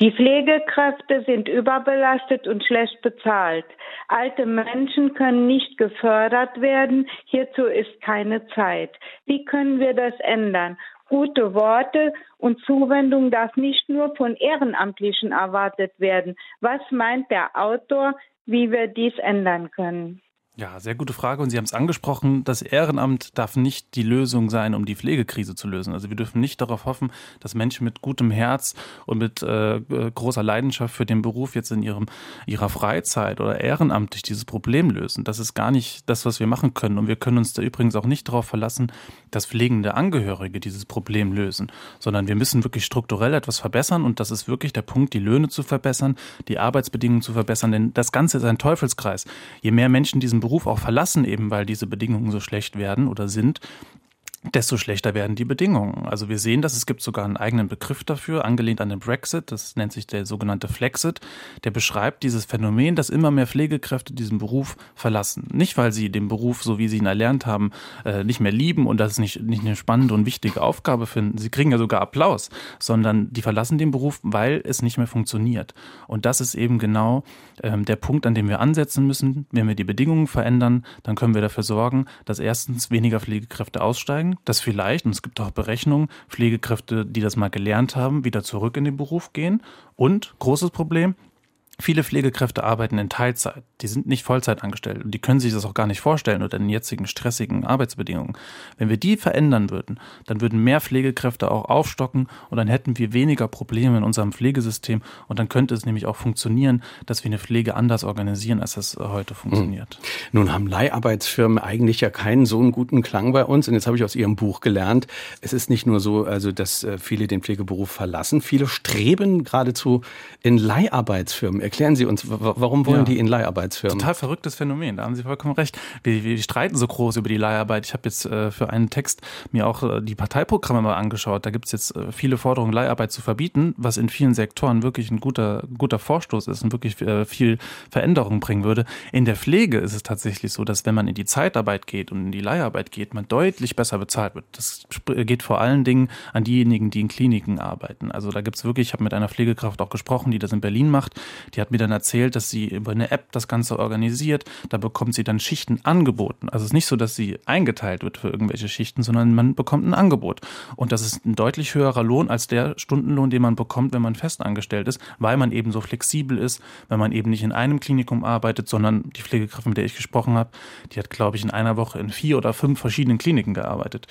Die Pflegekräfte sind überbelastet und schlecht bezahlt. Alte Menschen können nicht gefördert werden. Hierzu ist keine Zeit. Wie können wir das ändern? Gute Worte und Zuwendung darf nicht nur von Ehrenamtlichen erwartet werden. Was meint der Autor, wie wir dies ändern können? Ja, sehr gute Frage. Und Sie haben es angesprochen, das Ehrenamt darf nicht die Lösung sein, um die Pflegekrise zu lösen. Also wir dürfen nicht darauf hoffen, dass Menschen mit gutem Herz und mit äh, großer Leidenschaft für den Beruf jetzt in ihrem, ihrer Freizeit oder ehrenamtlich dieses Problem lösen. Das ist gar nicht das, was wir machen können. Und wir können uns da übrigens auch nicht darauf verlassen, dass pflegende Angehörige dieses Problem lösen, sondern wir müssen wirklich strukturell etwas verbessern. Und das ist wirklich der Punkt, die Löhne zu verbessern, die Arbeitsbedingungen zu verbessern. Denn das Ganze ist ein Teufelskreis. Je mehr Menschen diesen Beruf Beruf auch verlassen, eben weil diese Bedingungen so schlecht werden oder sind, desto schlechter werden die Bedingungen. Also wir sehen das, es gibt sogar einen eigenen Begriff dafür, angelehnt an den Brexit, das nennt sich der sogenannte Flexit, der beschreibt dieses Phänomen, dass immer mehr Pflegekräfte diesen Beruf verlassen. Nicht, weil sie den Beruf, so wie sie ihn erlernt haben, äh, nicht mehr lieben und das nicht, nicht eine spannende und wichtige Aufgabe finden, sie kriegen ja sogar Applaus, sondern die verlassen den Beruf, weil es nicht mehr funktioniert. Und das ist eben genau ähm, der Punkt, an dem wir ansetzen müssen. Wenn wir die Bedingungen verändern, dann können wir dafür sorgen, dass erstens weniger Pflegekräfte aussteigen, sagen, dass vielleicht, und es gibt auch Berechnungen, Pflegekräfte, die das mal gelernt haben, wieder zurück in den Beruf gehen. Und großes Problem, Viele Pflegekräfte arbeiten in Teilzeit. Die sind nicht Vollzeit angestellt und die können sich das auch gar nicht vorstellen unter den jetzigen stressigen Arbeitsbedingungen. Wenn wir die verändern würden, dann würden mehr Pflegekräfte auch aufstocken und dann hätten wir weniger Probleme in unserem Pflegesystem und dann könnte es nämlich auch funktionieren, dass wir eine Pflege anders organisieren, als das heute funktioniert. Hm. Nun haben Leiharbeitsfirmen eigentlich ja keinen so einen guten Klang bei uns und jetzt habe ich aus Ihrem Buch gelernt, es ist nicht nur so, also dass äh, viele den Pflegeberuf verlassen, viele streben geradezu in Leiharbeitsfirmen Erklären Sie uns, warum wollen ja. die in Leiharbeitsfirmen? Total verrücktes Phänomen, da haben Sie vollkommen recht. Wir, wir streiten so groß über die Leiharbeit. Ich habe jetzt äh, für einen Text mir auch äh, die Parteiprogramme mal angeschaut. Da gibt es jetzt äh, viele Forderungen, Leiharbeit zu verbieten, was in vielen Sektoren wirklich ein guter, guter Vorstoß ist und wirklich äh, viel Veränderung bringen würde. In der Pflege ist es tatsächlich so, dass wenn man in die Zeitarbeit geht und in die Leiharbeit geht, man deutlich besser bezahlt wird. Das geht vor allen Dingen an diejenigen, die in Kliniken arbeiten. Also da gibt es wirklich, ich habe mit einer Pflegekraft auch gesprochen, die das in Berlin macht. Die die hat mir dann erzählt, dass sie über eine App das Ganze organisiert. Da bekommt sie dann Schichten angeboten. Also es ist nicht so, dass sie eingeteilt wird für irgendwelche Schichten, sondern man bekommt ein Angebot. Und das ist ein deutlich höherer Lohn als der Stundenlohn, den man bekommt, wenn man festangestellt ist, weil man eben so flexibel ist, weil man eben nicht in einem Klinikum arbeitet, sondern die Pflegekraft, mit der ich gesprochen habe, die hat, glaube ich, in einer Woche in vier oder fünf verschiedenen Kliniken gearbeitet.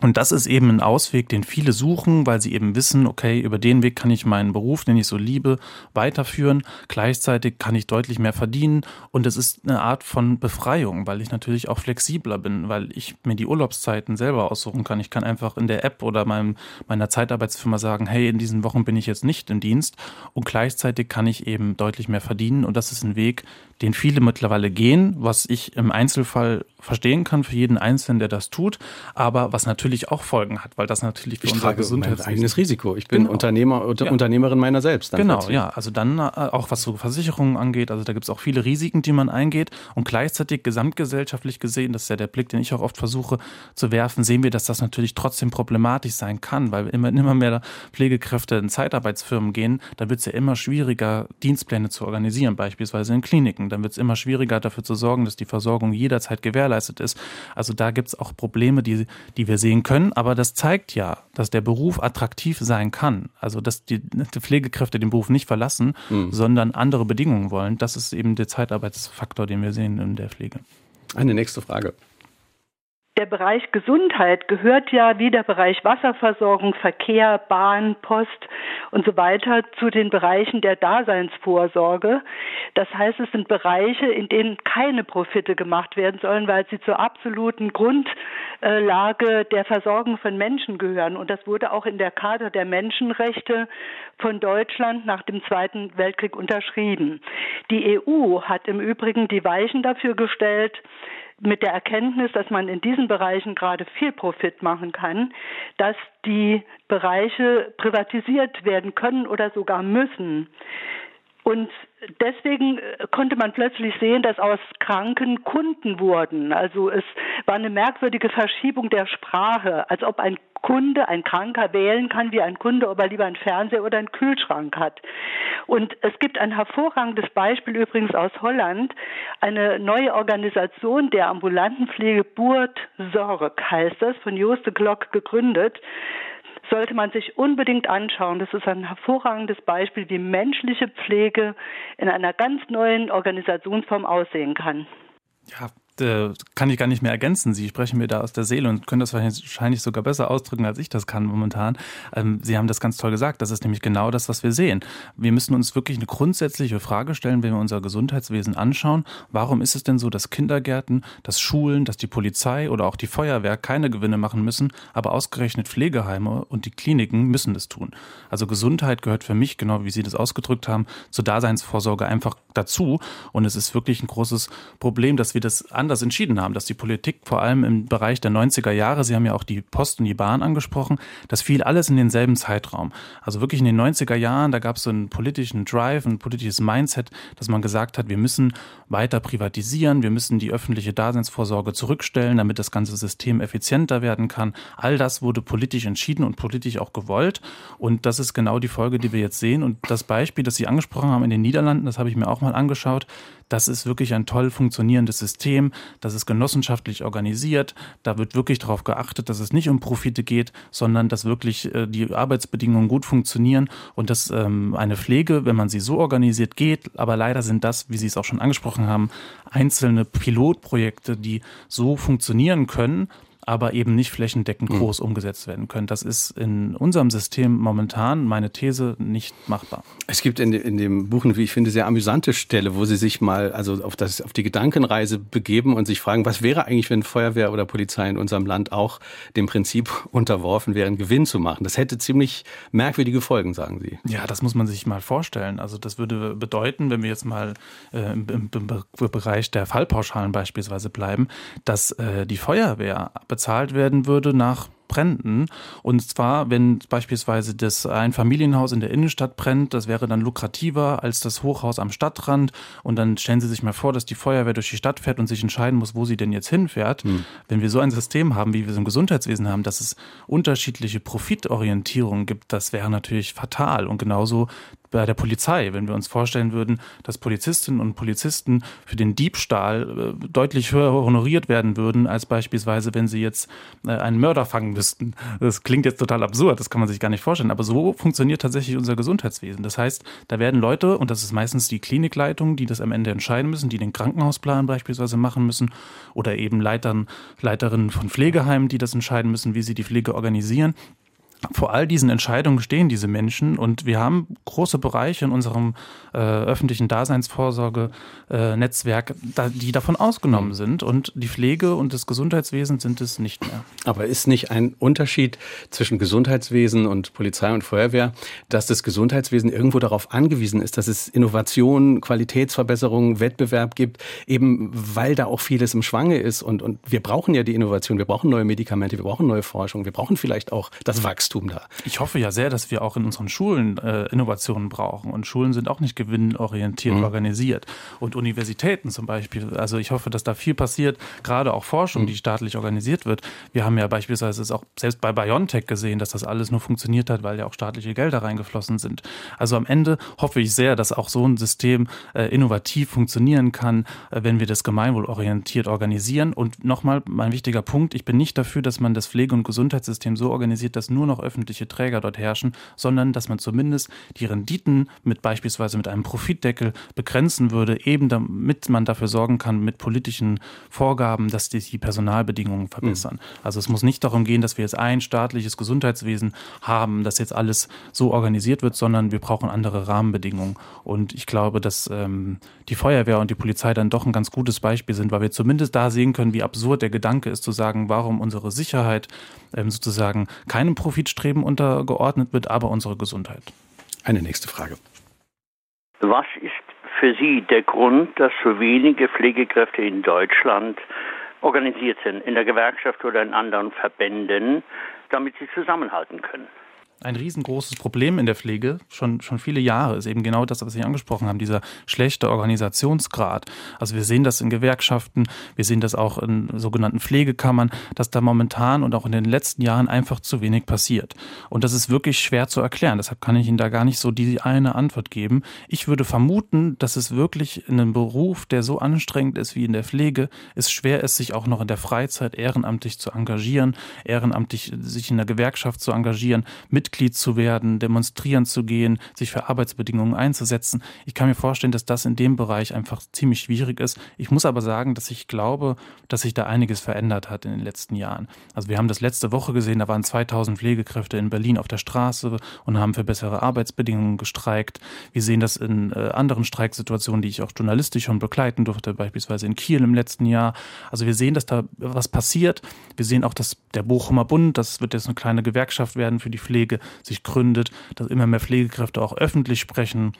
Und das ist eben ein Ausweg, den viele suchen, weil sie eben wissen, okay, über den Weg kann ich meinen Beruf, den ich so liebe, weiterführen. Gleichzeitig kann ich deutlich mehr verdienen. Und es ist eine Art von Befreiung, weil ich natürlich auch flexibler bin, weil ich mir die Urlaubszeiten selber aussuchen kann. Ich kann einfach in der App oder meinem, meiner Zeitarbeitsfirma sagen, hey, in diesen Wochen bin ich jetzt nicht im Dienst. Und gleichzeitig kann ich eben deutlich mehr verdienen. Und das ist ein Weg, den viele mittlerweile gehen, was ich im Einzelfall verstehen kann für jeden Einzelnen, der das tut, aber was natürlich auch Folgen hat, weil das natürlich für ich unser Gesundheitsrisiko. Mein eigenes Risiko. Ich bin genau. Unternehmer, unter, ja. Unternehmerin meiner selbst. genau, ja. Also dann äh, auch was so Versicherungen angeht, also da gibt es auch viele Risiken, die man eingeht und gleichzeitig gesamtgesellschaftlich gesehen, das ist ja der Blick, den ich auch oft versuche zu werfen, sehen wir, dass das natürlich trotzdem problematisch sein kann, weil immer, immer mehr Pflegekräfte in Zeitarbeitsfirmen gehen, da wird es ja immer schwieriger, Dienstpläne zu organisieren, beispielsweise in Kliniken dann wird es immer schwieriger dafür zu sorgen, dass die Versorgung jederzeit gewährleistet ist. Also da gibt es auch Probleme, die, die wir sehen können, aber das zeigt ja, dass der Beruf attraktiv sein kann. Also dass die, die Pflegekräfte den Beruf nicht verlassen, mhm. sondern andere Bedingungen wollen. Das ist eben der Zeitarbeitsfaktor, den wir sehen in der Pflege. Eine nächste Frage der Bereich Gesundheit gehört ja wie der Bereich Wasserversorgung, Verkehr, Bahn, Post und so weiter zu den Bereichen der Daseinsvorsorge. Das heißt, es sind Bereiche, in denen keine Profite gemacht werden sollen, weil sie zur absoluten Grundlage der Versorgung von Menschen gehören. Und das wurde auch in der Charta der Menschenrechte von Deutschland nach dem Zweiten Weltkrieg unterschrieben. Die EU hat im Übrigen die Weichen dafür gestellt, mit der Erkenntnis, dass man in diesen Bereichen gerade viel Profit machen kann, dass die Bereiche privatisiert werden können oder sogar müssen. Und deswegen äh, konnte man plötzlich sehen, dass aus Kranken Kunden wurden. Also es war eine merkwürdige Verschiebung der Sprache, als ob ein Kunde, ein Kranker wählen kann, wie ein Kunde, ob er lieber einen Fernseher oder einen Kühlschrank hat. Und es gibt ein hervorragendes Beispiel übrigens aus Holland, eine neue Organisation der ambulanten Pflege Burt Sorg heißt das, von Joost de Glock gegründet sollte man sich unbedingt anschauen. Das ist ein hervorragendes Beispiel, wie menschliche Pflege in einer ganz neuen Organisationsform aussehen kann. Ja, äh, kann ich gar nicht mehr ergänzen. Sie sprechen mir da aus der Seele und können das wahrscheinlich sogar besser ausdrücken, als ich das kann momentan. Ähm, Sie haben das ganz toll gesagt. Das ist nämlich genau das, was wir sehen. Wir müssen uns wirklich eine grundsätzliche Frage stellen, wenn wir unser Gesundheitswesen anschauen. Warum ist es denn so, dass Kindergärten, dass Schulen, dass die Polizei oder auch die Feuerwehr keine Gewinne machen müssen, aber ausgerechnet Pflegeheime und die Kliniken müssen das tun? Also Gesundheit gehört für mich, genau wie Sie das ausgedrückt haben, zur Daseinsvorsorge einfach dazu. Und es ist wirklich ein großes Problem, dass wir das an anders entschieden haben, dass die Politik vor allem im Bereich der 90er Jahre, Sie haben ja auch die Post und die Bahn angesprochen, das fiel alles in denselben Zeitraum. Also wirklich in den 90er Jahren, da gab es so einen politischen Drive, ein politisches Mindset, dass man gesagt hat, wir müssen weiter privatisieren, wir müssen die öffentliche Daseinsvorsorge zurückstellen, damit das ganze System effizienter werden kann. All das wurde politisch entschieden und politisch auch gewollt. Und das ist genau die Folge, die wir jetzt sehen. Und das Beispiel, das Sie angesprochen haben in den Niederlanden, das habe ich mir auch mal angeschaut. Das ist wirklich ein toll funktionierendes System. Das ist genossenschaftlich organisiert. Da wird wirklich darauf geachtet, dass es nicht um Profite geht, sondern dass wirklich äh, die Arbeitsbedingungen gut funktionieren und dass ähm, eine Pflege, wenn man sie so organisiert, geht. Aber leider sind das, wie Sie es auch schon angesprochen haben, einzelne Pilotprojekte, die so funktionieren können, aber eben nicht flächendeckend hm. groß mhm. umgesetzt werden können. Das ist in unserem System momentan, meine These, nicht machbar. Es gibt in, in dem Buch eine, wie ich finde, sehr amüsante Stelle, wo Sie sich mal also auf, das, auf die Gedankenreise begeben und sich fragen, was wäre eigentlich, wenn Feuerwehr oder Polizei in unserem Land auch dem Prinzip unterworfen wären, Gewinn zu machen? Das hätte ziemlich merkwürdige Folgen, sagen Sie. Ja, das muss man sich mal vorstellen. Also das würde bedeuten, wenn wir jetzt mal äh, im, im, im Bereich der Fallpauschalen beispielsweise bleiben, dass äh, die Feuerwehr bezahlt werden würde nach Bränden. Und zwar, wenn beispielsweise das ein Familienhaus in der Innenstadt brennt, das wäre dann lukrativer als das Hochhaus am Stadtrand. Und dann stellen Sie sich mal vor, dass die Feuerwehr durch die Stadt fährt und sich entscheiden muss, wo sie denn jetzt hinfährt. Hm. Wenn wir so ein System haben, wie wir es im Gesundheitswesen haben, dass es unterschiedliche Profitorientierungen gibt, das wäre natürlich fatal. Und genauso bei der Polizei, wenn wir uns vorstellen würden, dass Polizistinnen und Polizisten für den Diebstahl äh, deutlich höher honoriert werden würden, als beispielsweise, wenn sie jetzt äh, einen Mörder fangen müssten. Das klingt jetzt total absurd, das kann man sich gar nicht vorstellen, aber so funktioniert tatsächlich unser Gesundheitswesen. Das heißt, da werden Leute, und das ist meistens die Klinikleitung, die das am Ende entscheiden müssen, die den Krankenhausplan beispielsweise machen müssen, oder eben Leitern, Leiterinnen von Pflegeheimen, die das entscheiden müssen, wie sie die Pflege organisieren vor all diesen Entscheidungen stehen diese Menschen und wir haben große Bereiche in unserem äh, öffentlichen Daseinsvorsorge-Netzwerk, äh, die davon ausgenommen sind und die Pflege und das Gesundheitswesen sind es nicht mehr. Aber ist nicht ein Unterschied zwischen Gesundheitswesen und Polizei und Feuerwehr, dass das Gesundheitswesen irgendwo darauf angewiesen ist, dass es Innovationen, Qualitätsverbesserungen, Wettbewerb gibt, eben weil da auch vieles im Schwange ist und, und wir brauchen ja die Innovation, wir brauchen neue Medikamente, wir brauchen neue Forschung, wir brauchen vielleicht auch das Wachstum Wachstum da. Ich hoffe ja sehr, dass wir auch in unseren Schulen äh, Innovationen brauchen. Und Schulen sind auch nicht gewinnorientiert mhm. organisiert. Und Universitäten zum Beispiel. Also ich hoffe, dass da viel passiert, gerade auch Forschung, mhm. die staatlich organisiert wird. Wir haben ja beispielsweise es auch selbst bei BioNTech gesehen, dass das alles nur funktioniert hat, weil ja auch staatliche Gelder reingeflossen sind. Also am Ende hoffe ich sehr, dass auch so ein System äh, innovativ funktionieren kann, äh, wenn wir das gemeinwohlorientiert organisieren. Und nochmal mein wichtiger Punkt, ich bin nicht dafür, dass man das Pflege- und Gesundheitssystem so organisiert, dass nur noch noch öffentliche Träger dort herrschen, sondern dass man zumindest die Renditen mit beispielsweise mit einem Profitdeckel begrenzen würde, eben damit man dafür sorgen kann mit politischen Vorgaben, dass die, die Personalbedingungen verbessern. Mhm. Also es muss nicht darum gehen, dass wir jetzt ein staatliches Gesundheitswesen haben, das jetzt alles so organisiert wird, sondern wir brauchen andere Rahmenbedingungen. Und ich glaube, dass ähm, die Feuerwehr und die Polizei dann doch ein ganz gutes Beispiel sind, weil wir zumindest da sehen können, wie absurd der Gedanke ist, zu sagen, warum unsere Sicherheit ähm, sozusagen keinem Profitstreben untergeordnet wird, aber unsere Gesundheit. Eine nächste Frage. Was ist für Sie der Grund, dass so wenige Pflegekräfte in Deutschland organisiert sind, in der Gewerkschaft oder in anderen Verbänden, damit sie zusammenhalten können? Ein riesengroßes Problem in der Pflege, schon, schon viele Jahre, ist eben genau das, was Sie angesprochen haben, dieser schlechte Organisationsgrad. Also wir sehen das in Gewerkschaften, wir sehen das auch in sogenannten Pflegekammern, dass da momentan und auch in den letzten Jahren einfach zu wenig passiert. Und das ist wirklich schwer zu erklären. Deshalb kann ich Ihnen da gar nicht so die eine Antwort geben. Ich würde vermuten, dass es wirklich in einem Beruf, der so anstrengend ist wie in der Pflege, es schwer ist, sich auch noch in der Freizeit ehrenamtlich zu engagieren, ehrenamtlich sich in der Gewerkschaft zu engagieren, mit Mitglied zu werden, demonstrieren zu gehen, sich für Arbeitsbedingungen einzusetzen. Ich kann mir vorstellen, dass das in dem Bereich einfach ziemlich schwierig ist. Ich muss aber sagen, dass ich glaube, dass sich da einiges verändert hat in den letzten Jahren. Also wir haben das letzte Woche gesehen, da waren 2000 Pflegekräfte in Berlin auf der Straße und haben für bessere Arbeitsbedingungen gestreikt. Wir sehen das in äh, anderen Streiksituationen, die ich auch journalistisch schon begleiten durfte, beispielsweise in Kiel im letzten Jahr. Also wir sehen, dass da was passiert. Wir sehen auch, dass der Bochumer Bund, das wird jetzt eine kleine Gewerkschaft werden für die Pflege, sich gründet, dass immer mehr Pflegekräfte auch öffentlich sprechen,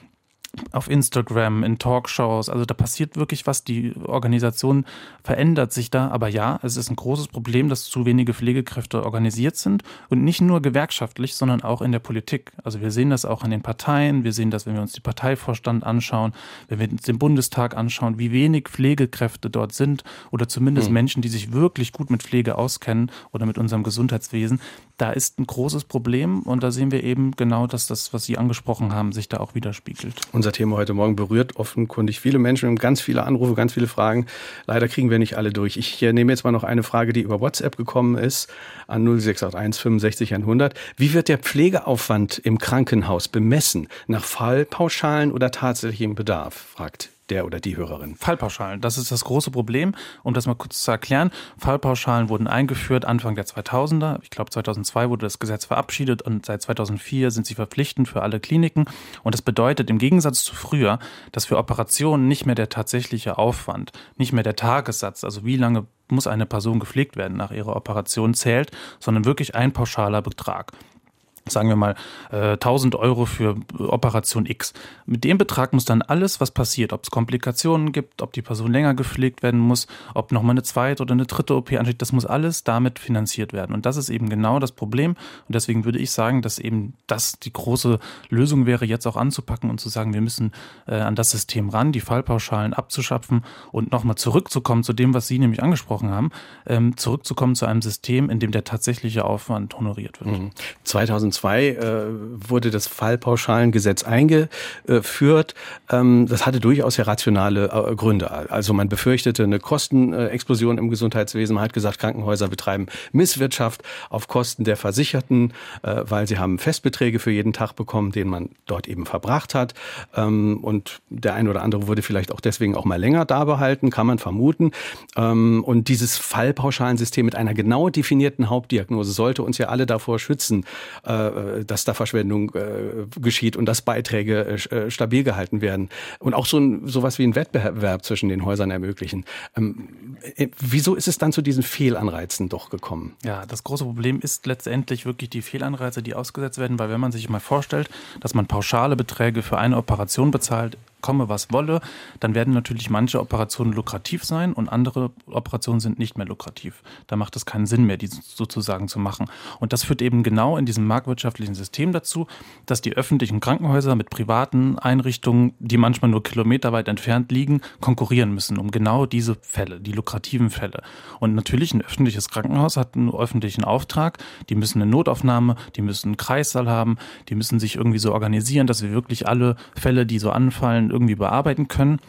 auf Instagram, in Talkshows. Also da passiert wirklich was. Die Organisation verändert sich da. Aber ja, es ist ein großes Problem, dass zu wenige Pflegekräfte organisiert sind. Und nicht nur gewerkschaftlich, sondern auch in der Politik. Also wir sehen das auch an den Parteien. Wir sehen das, wenn wir uns die Parteivorstand anschauen, wenn wir uns den Bundestag anschauen, wie wenig Pflegekräfte dort sind oder zumindest hm. Menschen, die sich wirklich gut mit Pflege auskennen oder mit unserem Gesundheitswesen. Da ist ein großes Problem. Und da sehen wir eben genau, dass das, was Sie angesprochen haben, sich da auch widerspiegelt. Unser Thema heute Morgen berührt offenkundig viele Menschen. Wir haben ganz viele Anrufe, ganz viele Fragen. Leider kriegen wir nicht alle durch. Ich nehme jetzt mal noch eine Frage, die über WhatsApp gekommen ist, an 0681 65 100. Wie wird der Pflegeaufwand im Krankenhaus bemessen? Nach Fallpauschalen oder tatsächlichem Bedarf? fragt der oder die Hörerin. Fallpauschalen, das ist das große Problem. Um das mal kurz zu erklären, Fallpauschalen wurden eingeführt Anfang der 2000er. Ich glaube 2002 wurde das Gesetz verabschiedet und seit 2004 sind sie verpflichtend für alle Kliniken. Und das bedeutet im Gegensatz zu früher, dass für Operationen nicht mehr der tatsächliche Aufwand, nicht mehr der Tagessatz, also wie lange muss eine Person gepflegt werden nach ihrer Operation zählt, sondern wirklich ein pauschaler Betrag sagen wir mal, äh, 1000 Euro für Operation X. Mit dem Betrag muss dann alles, was passiert, ob es Komplikationen gibt, ob die Person länger gepflegt werden muss, ob nochmal eine zweite oder eine dritte OP ansteht, das muss alles damit finanziert werden. Und das ist eben genau das Problem. Und deswegen würde ich sagen, dass eben das die große Lösung wäre, jetzt auch anzupacken und zu sagen, wir müssen äh, an das System ran, die Fallpauschalen abzuschaffen und nochmal zurückzukommen zu dem, was Sie nämlich angesprochen haben, ähm, zurückzukommen zu einem System, in dem der tatsächliche Aufwand honoriert wird. Mhm. 2002 2002 äh, wurde das Fallpauschalengesetz eingeführt. Ähm, das hatte durchaus ja rationale äh, Gründe. Also man befürchtete eine Kostenexplosion im Gesundheitswesen. Man hat gesagt, Krankenhäuser betreiben Misswirtschaft auf Kosten der Versicherten, äh, weil sie haben Festbeträge für jeden Tag bekommen, den man dort eben verbracht hat. Ähm, und der eine oder andere wurde vielleicht auch deswegen auch mal länger da behalten, kann man vermuten. Ähm, und dieses Fallpauschalensystem mit einer genau definierten Hauptdiagnose sollte uns ja alle davor schützen, äh, äh, dass da Verschwendung äh, geschieht und dass Beiträge äh, stabil gehalten werden und auch so ein, sowas wie ein Wettbewerb zwischen den Häusern ermöglichen. Ähm, wieso ist es dann zu diesen Fehlanreizen doch gekommen? Ja, das große Problem ist letztendlich wirklich die Fehlanreize, die ausgesetzt werden, weil wenn man sich mal vorstellt, dass man pauschale Beträge für eine Operation bezahlt, komme, was wolle, dann werden natürlich manche Operationen lukrativ sein und andere Operationen sind nicht mehr lukrativ. Da macht es keinen Sinn mehr, die sozusagen zu machen. Und das führt eben genau in diesem marktwirtschaftlichen System dazu, dass die öffentlichen Krankenhäuser mit privaten Einrichtungen, die manchmal nur kilometerweit entfernt liegen, konkurrieren müssen um genau diese Fälle, die lukrativen Fälle. Und natürlich ein öffentliches Krankenhaus hat einen öffentlichen Auftrag, die müssen eine Notaufnahme, die müssen einen Kreissaal haben, die müssen sich irgendwie so organisieren, dass wir wirklich alle Fälle, die so anfallen, irgendwie bearbeiten können.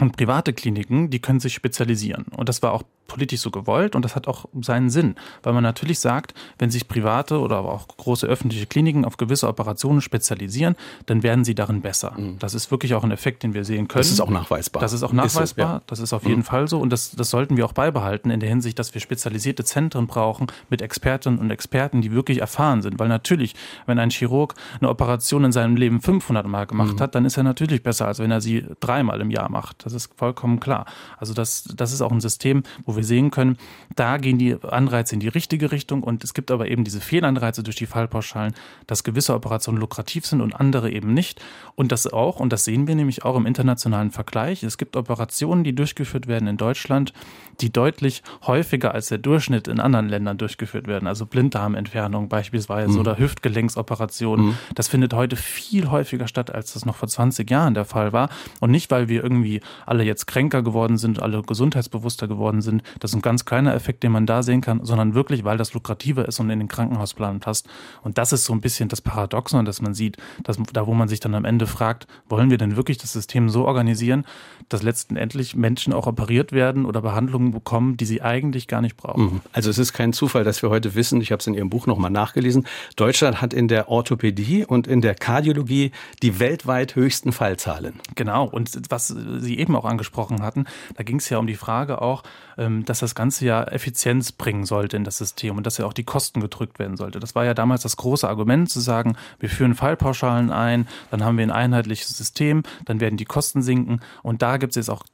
Und private Kliniken, die können sich spezialisieren. Und das war auch politisch so gewollt und das hat auch seinen Sinn, weil man natürlich sagt, wenn sich private oder aber auch große öffentliche Kliniken auf gewisse Operationen spezialisieren, dann werden sie darin besser. Mhm. Das ist wirklich auch ein Effekt, den wir sehen können. Das ist auch nachweisbar. Das ist auch nachweisbar. Ist so, ja. Das ist auf jeden mhm. Fall so und das, das sollten wir auch beibehalten in der Hinsicht, dass wir spezialisierte Zentren brauchen mit Expertinnen und Experten, die wirklich erfahren sind, weil natürlich, wenn ein Chirurg eine Operation in seinem Leben 500 Mal gemacht mhm. hat, dann ist er natürlich besser, als wenn er sie dreimal im Jahr macht. Das ist vollkommen klar. Also das, das ist auch ein System, wo wo wir sehen können, da gehen die Anreize in die richtige Richtung und es gibt aber eben diese Fehlanreize durch die Fallpauschalen, dass gewisse Operationen lukrativ sind und andere eben nicht. Und das auch, und das sehen wir nämlich auch im internationalen Vergleich, es gibt Operationen, die durchgeführt werden in Deutschland, die deutlich häufiger als der Durchschnitt in anderen Ländern durchgeführt werden. Also Blinddarmentfernung beispielsweise mhm. oder Hüftgelenksoperationen. Mhm. Das findet heute viel häufiger statt, als das noch vor 20 Jahren der Fall war. Und nicht, weil wir irgendwie alle jetzt kränker geworden sind, alle gesundheitsbewusster geworden sind. Das ist ein ganz kleiner Effekt, den man da sehen kann, sondern wirklich, weil das lukrativer ist und in den Krankenhausplan passt. Und das ist so ein bisschen das Paradoxon, dass man sieht, dass da, wo man sich dann am Ende fragt, wollen wir denn wirklich das System so organisieren, dass letztendlich Menschen auch operiert werden oder Behandlungen bekommen, die sie eigentlich gar nicht brauchen. Mhm. Also es ist kein Zufall, dass wir heute wissen, ich habe es in Ihrem Buch nochmal nachgelesen, Deutschland hat in der Orthopädie und in der Kardiologie die weltweit höchsten Fallzahlen. Genau, und was Sie eben auch angesprochen hatten, da ging es ja um die Frage auch, dass das Ganze ja Effizienz bringen sollte in das System und dass ja auch die Kosten gedrückt werden sollte. Das war ja damals das große Argument zu sagen, wir führen Fallpauschalen ein, dann haben wir ein einheitliches System, dann werden die Kosten sinken und da gibt es jetzt auch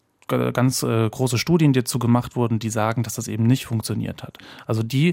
ganz äh, große Studien, die dazu gemacht wurden, die sagen, dass das eben nicht funktioniert hat. Also die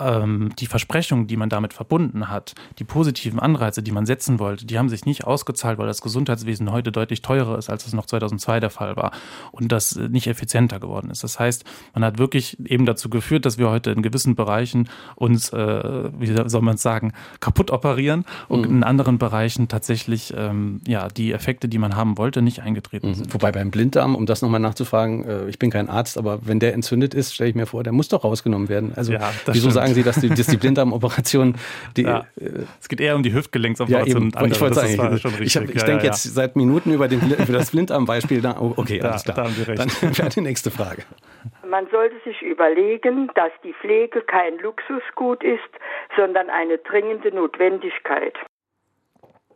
ähm, die Versprechungen, die man damit verbunden hat, die positiven Anreize, die man setzen wollte, die haben sich nicht ausgezahlt, weil das Gesundheitswesen heute deutlich teurer ist, als es noch 2002 der Fall war und das nicht effizienter geworden ist. Das heißt, man hat wirklich eben dazu geführt, dass wir heute in gewissen Bereichen uns, äh, wie soll man es sagen, kaputt operieren und mhm. in anderen Bereichen tatsächlich ähm, ja die Effekte, die man haben wollte, nicht eingetreten mhm. sind. Wobei beim Blinddarm, um das nochmal nachzufragen, äh, ich bin kein Arzt, aber wenn der entzündet ist, stelle ich mir vor, der muss doch rausgenommen werden. Also ja, wieso stimmt. sagen Sie, dass die, dass die Blinddarmoperation, die, ja. Äh, es geht eher um die Hüftgelenksoperation. Ja, ich wollte sagen, ich, ich ja, denke jetzt seit Minuten über, den, über das Blinddarmbeispiel. Oh, okay, alles klar. Da haben Sie recht. Dann wäre die nächste Frage. Man sollte sich überlegen, dass die Pflege kein Luxusgut ist, sondern eine dringende Notwendigkeit.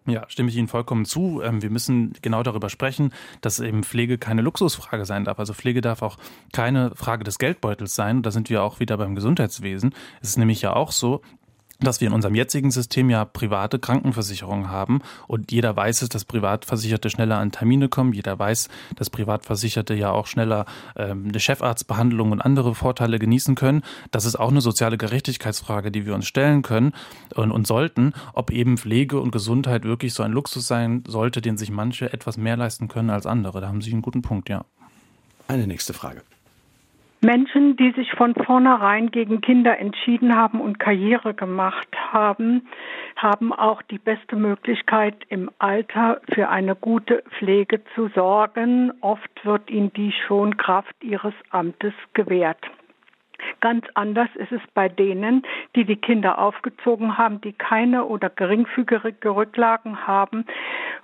Ja, stimme ich Ihnen vollkommen zu. Ähm, wir müssen genau darüber sprechen, dass eben Pflege keine Luxusfrage sein darf. Also Pflege darf auch keine Frage des Geldbeutels sein. Da sind wir auch wieder beim Gesundheitswesen. Es ist nämlich ja auch so, dass wir in unserem jetzigen System ja private Krankenversicherungen haben und jeder weiß es, dass Privatversicherte schneller an Termine kommen. Jeder weiß, dass Privatversicherte ja auch schneller ähm, eine Chefarztbehandlung und andere Vorteile genießen können. Das ist auch eine soziale Gerechtigkeitsfrage, die wir uns stellen können und, und sollten, ob eben Pflege und Gesundheit wirklich so ein Luxus sein sollte, den sich manche etwas mehr leisten können als andere. Da haben Sie einen guten Punkt, ja. Eine nächste Frage. Menschen, die sich von vornherein gegen Kinder entschieden haben und Karriere gemacht haben, haben auch die beste Möglichkeit im Alter für eine gute Pflege zu sorgen. Oft wird ihnen die schon Kraft ihres Amtes gewährt. Ganz anders ist es bei denen, die die Kinder aufgezogen haben, die keine oder geringfügige Rücklagen haben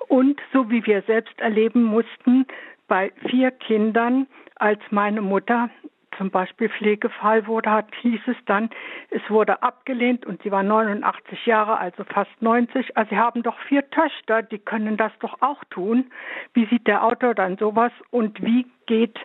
und so wie wir selbst erleben mussten, bei vier Kindern, als meine Mutter zum Beispiel Pflegefall wurde, hat, hieß es dann, es wurde abgelehnt und sie war 89 Jahre, also fast 90. Also sie haben doch vier Töchter, die können das doch auch tun. Wie sieht der Autor dann sowas und wie geht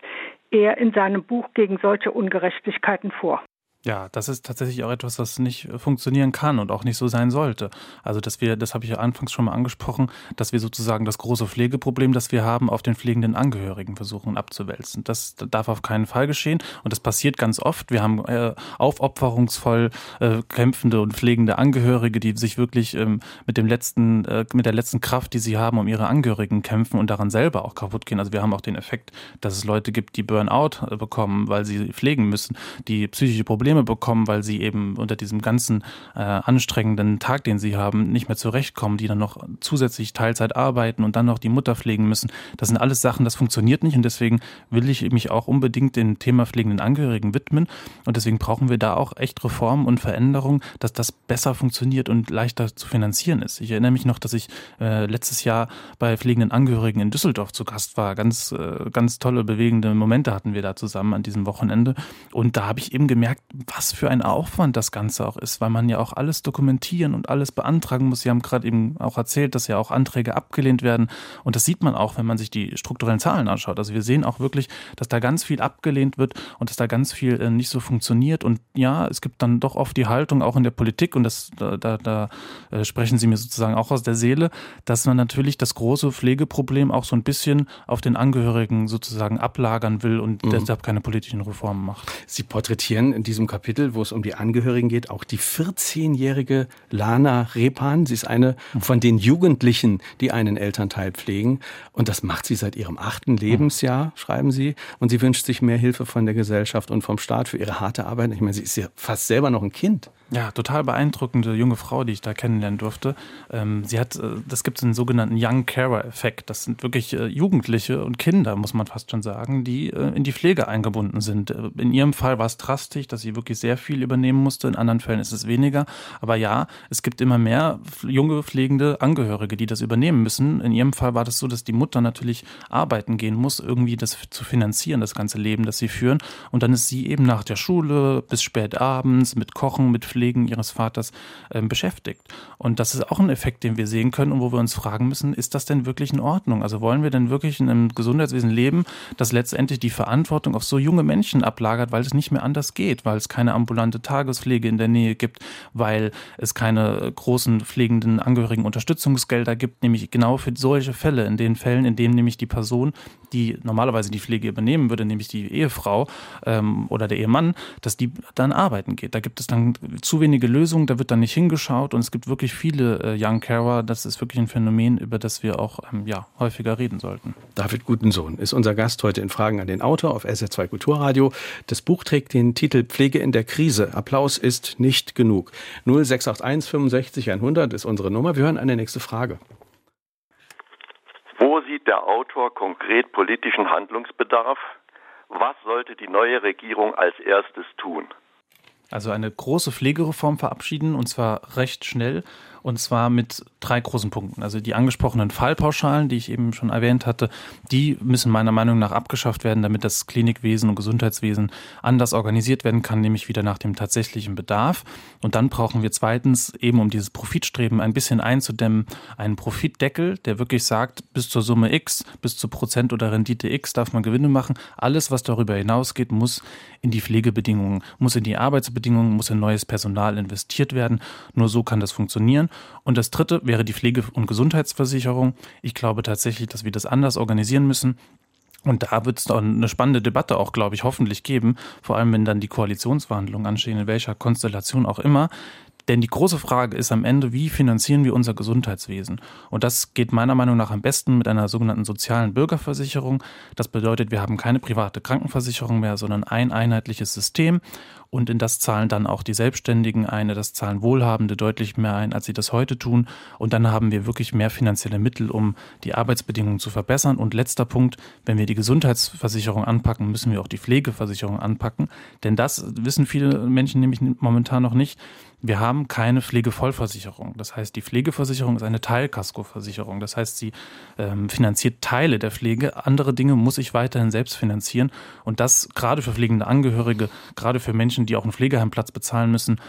er in seinem Buch gegen solche Ungerechtigkeiten vor? Ja, das ist tatsächlich auch etwas, was nicht äh, funktionieren kann und auch nicht so sein sollte. Also, dass wir, das habe ich ja anfangs schon mal angesprochen, dass wir sozusagen das große Pflegeproblem, das wir haben, auf den pflegenden Angehörigen versuchen abzuwälzen. Das darf auf keinen Fall geschehen und das passiert ganz oft. Wir haben äh, aufopferungsvoll äh, kämpfende und pflegende Angehörige, die sich wirklich ähm, mit dem letzten, äh, mit der letzten Kraft, die sie haben, um ihre Angehörigen kämpfen und daran selber auch kaputt gehen. Also wir haben auch den Effekt, dass es Leute gibt, die Burnout äh, bekommen, weil sie pflegen müssen, die psychische Probleme Probleme bekommen, weil sie eben unter diesem ganzen äh, anstrengenden Tag, den sie haben, nicht mehr zurechtkommen, die dann noch zusätzlich Teilzeit arbeiten und dann noch die Mutter pflegen müssen. Das sind alles Sachen, das funktioniert nicht und deswegen will ich mich auch unbedingt dem Thema pflegenden Angehörigen widmen und deswegen brauchen wir da auch echt Reformen und Veränderungen, dass das besser funktioniert und leichter zu finanzieren ist. Ich erinnere mich noch, dass ich äh, letztes Jahr bei pflegenden Angehörigen in Düsseldorf zu Gast war. Ganz, äh, ganz tolle, bewegende Momente hatten wir da zusammen an diesem Wochenende und da habe ich eben gemerkt, was für ein Aufwand das Ganze auch ist, weil man ja auch alles dokumentieren und alles beantragen muss. Sie haben gerade eben auch erzählt, dass ja auch Anträge abgelehnt werden. Und das sieht man auch, wenn man sich die strukturellen Zahlen anschaut. Also wir sehen auch wirklich, dass da ganz viel abgelehnt wird und dass da ganz viel äh, nicht so funktioniert. Und ja, es gibt dann doch oft die Haltung auch in der Politik, und das, da, da, da äh, sprechen Sie mir sozusagen auch aus der Seele, dass man natürlich das große Pflegeproblem auch so ein bisschen auf den Angehörigen sozusagen ablagern will und mhm. deshalb keine politischen Reformen macht. Sie porträtieren in diesem Kapitel, wo es um die Angehörigen geht, auch die 14-jährige Lana Repan. Sie ist eine von den Jugendlichen, die einen Elternteil pflegen. Und das macht sie seit ihrem achten Lebensjahr, schreiben Sie. Und sie wünscht sich mehr Hilfe von der Gesellschaft und vom Staat für ihre harte Arbeit. Ich meine, sie ist ja fast selber noch ein Kind. Ja, total beeindruckende junge Frau, die ich da kennenlernen durfte. Ähm, sie hat, äh, das gibt es einen sogenannten Young Carer-Effekt. Das sind wirklich äh, Jugendliche und Kinder, muss man fast schon sagen, die äh, in die Pflege eingebunden sind. In ihrem Fall war es drastisch, dass sie wirklich sehr viel übernehmen musste. In anderen Fällen ist es weniger. Aber ja, es gibt immer mehr junge pflegende Angehörige, die das übernehmen müssen. In ihrem Fall war das so, dass die Mutter natürlich arbeiten gehen muss, irgendwie das zu finanzieren, das ganze Leben, das sie führen. Und dann ist sie eben nach der Schule bis spät abends mit Kochen, mit Pflegen ihres Vaters äh, beschäftigt. Und das ist auch ein Effekt, den wir sehen können und wo wir uns fragen müssen, ist das denn wirklich in Ordnung? Also wollen wir denn wirklich in einem Gesundheitswesen leben, das letztendlich die Verantwortung auf so junge Menschen ablagert, weil es nicht mehr anders geht, weil es keine ambulante Tagespflege in der Nähe gibt, weil es keine großen pflegenden Angehörigen Unterstützungsgelder gibt, nämlich genau für solche Fälle, in den Fällen, in denen nämlich die Person, die normalerweise die Pflege übernehmen würde, nämlich die Ehefrau ähm, oder der Ehemann, dass die dann arbeiten geht. Da gibt es dann zu wenige Lösungen, da wird dann nicht hingeschaut und es gibt wirklich viele äh, Young Carer. Das ist wirklich ein Phänomen, über das wir auch ähm, ja, häufiger reden sollten. David Gutensohn ist unser Gast heute in Fragen an den Autor auf SR2 Kulturradio. Das Buch trägt den Titel Pflege in der Krise. Applaus ist nicht genug. 0681 65 100 ist unsere Nummer. Wir hören eine nächste Frage. Der Autor konkret politischen Handlungsbedarf? Was sollte die neue Regierung als erstes tun? Also eine große Pflegereform verabschieden und zwar recht schnell und zwar mit drei großen Punkten. Also die angesprochenen Fallpauschalen, die ich eben schon erwähnt hatte, die müssen meiner Meinung nach abgeschafft werden, damit das Klinikwesen und Gesundheitswesen anders organisiert werden kann, nämlich wieder nach dem tatsächlichen Bedarf. Und dann brauchen wir zweitens eben, um dieses Profitstreben ein bisschen einzudämmen, einen Profitdeckel, der wirklich sagt, bis zur Summe X, bis zur Prozent oder Rendite X darf man Gewinne machen. Alles, was darüber hinausgeht, muss in die Pflegebedingungen, muss in die Arbeitsbedingungen, muss in neues Personal investiert werden. Nur so kann das funktionieren. Und das Dritte wäre die Pflege- und Gesundheitsversicherung. Ich glaube tatsächlich, dass wir das anders organisieren müssen. Und da wird es eine spannende Debatte auch, glaube ich, hoffentlich geben, vor allem wenn dann die Koalitionsverhandlungen anstehen, in welcher Konstellation auch immer. Denn die große Frage ist am Ende, wie finanzieren wir unser Gesundheitswesen? Und das geht meiner Meinung nach am besten mit einer sogenannten sozialen Bürgerversicherung. Das bedeutet, wir haben keine private Krankenversicherung mehr, sondern ein einheitliches System und in das zahlen dann auch die Selbstständigen ein, das zahlen Wohlhabende deutlich mehr ein, als sie das heute tun. Und dann haben wir wirklich mehr finanzielle Mittel, um die Arbeitsbedingungen zu verbessern. Und letzter Punkt, wenn wir die Gesundheitsversicherung anpacken, müssen wir auch die Pflegeversicherung anpacken. Denn das wissen viele Menschen nämlich momentan noch nicht. Wir haben keine Pflegevollversicherung. Das heißt, die Pflegeversicherung ist eine Teilkaskoversicherung. Das heißt, sie ähm, finanziert Teile der Pflege. Andere Dinge muss ich weiterhin selbst finanzieren. Und das gerade für pflegende Angehörige, gerade für Menschen, die auch einen Pflegeheimplatz bezahlen müssen,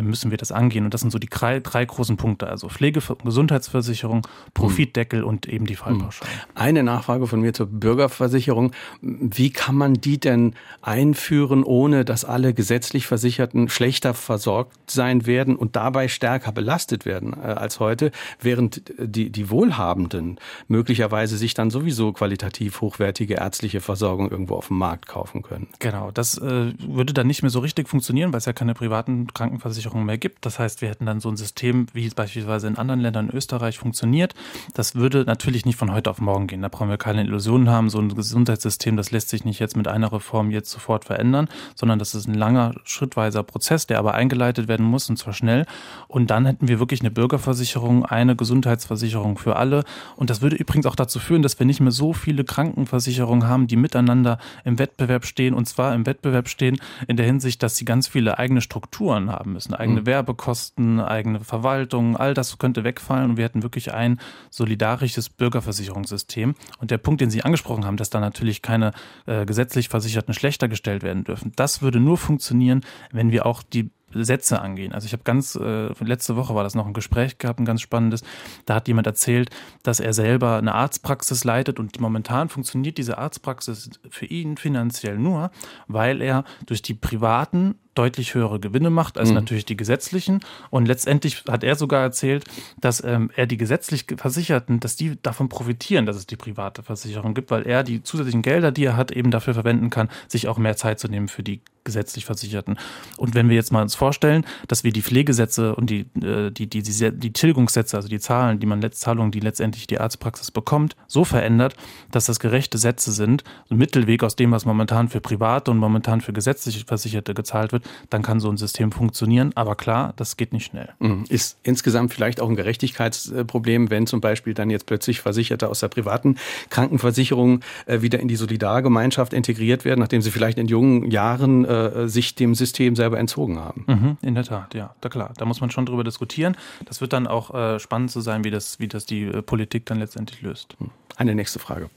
müssen wir das angehen. Und das sind so die drei, drei großen Punkte. Also Pflege, Gesundheitsversicherung, Profitdeckel hm. und eben die Fallpauschale. Hm. Eine Nachfrage von mir zur Bürgerversicherung. Wie kann man die denn einführen, ohne dass alle gesetzlich Versicherten schlechter versorgt sein werden und dabei stärker belastet werden äh, als heute, während die, die Wohlhabenden möglicherweise sich dann sowieso qualitativ hochwertige ärztliche Versorgung irgendwo auf dem Markt kaufen können? Genau, das äh, würde dann nicht mehr so richtig funktionieren, weil es ja keine privaten Krankenversicherungen Krankenversicherung mehr gibt. Das heißt, wir hätten dann so ein System, wie es beispielsweise in anderen Ländern in Österreich funktioniert. Das würde natürlich nicht von heute auf morgen gehen. Da brauchen wir keine Illusionen haben. So ein Gesundheitssystem, das lässt sich nicht jetzt mit einer Reform jetzt sofort verändern, sondern das ist ein langer, schrittweiser Prozess, der aber eingeleitet werden muss und zwar schnell. Und dann hätten wir wirklich eine Bürgerversicherung, eine Gesundheitsversicherung für alle. Und das würde übrigens auch dazu führen, dass wir nicht mehr so viele Krankenversicherungen haben, die miteinander im Wettbewerb stehen. Und zwar im Wettbewerb stehen in der Hinsicht, dass sie ganz viele eigene Strukturen haben müssen müssen. Eigene mhm. Werbekosten, eigene Verwaltung, all das könnte wegfallen und wir hätten wirklich ein solidarisches Bürgerversicherungssystem. Und der Punkt, den Sie angesprochen haben, dass da natürlich keine äh, gesetzlich Versicherten schlechter gestellt werden dürfen, das würde nur funktionieren, wenn wir auch die Sätze angehen. Also ich habe ganz, äh, letzte Woche war das noch ein Gespräch gehabt, ein ganz spannendes. Da hat jemand erzählt, dass er selber eine Arztpraxis leitet und momentan funktioniert diese Arztpraxis für ihn finanziell nur, weil er durch die privaten deutlich höhere Gewinne macht als mhm. natürlich die gesetzlichen. Und letztendlich hat er sogar erzählt, dass ähm, er die gesetzlich Versicherten, dass die davon profitieren, dass es die private Versicherung gibt, weil er die zusätzlichen Gelder, die er hat, eben dafür verwenden kann, sich auch mehr Zeit zu nehmen für die gesetzlich Versicherten. Und wenn wir jetzt mal uns vorstellen, dass wir die Pflegesätze und die, äh, die, die, die, die Tilgungssätze, also die Zahlen, die man Zahlungen, die letztendlich die Arztpraxis bekommt, so verändert, dass das gerechte Sätze sind, ein Mittelweg aus dem, was momentan für private und momentan für gesetzlich Versicherte gezahlt wird, dann kann so ein System funktionieren. Aber klar, das geht nicht schnell. Mhm. Ist insgesamt vielleicht auch ein Gerechtigkeitsproblem, wenn zum Beispiel dann jetzt plötzlich Versicherte aus der privaten Krankenversicherung äh, wieder in die Solidargemeinschaft integriert werden, nachdem sie vielleicht in jungen Jahren äh, sich dem System selber entzogen haben. Mhm, in der Tat, ja, da klar. Da muss man schon drüber diskutieren. Das wird dann auch äh, spannend zu sein, wie das, wie das die Politik dann letztendlich löst. Hm. Eine nächste Frage.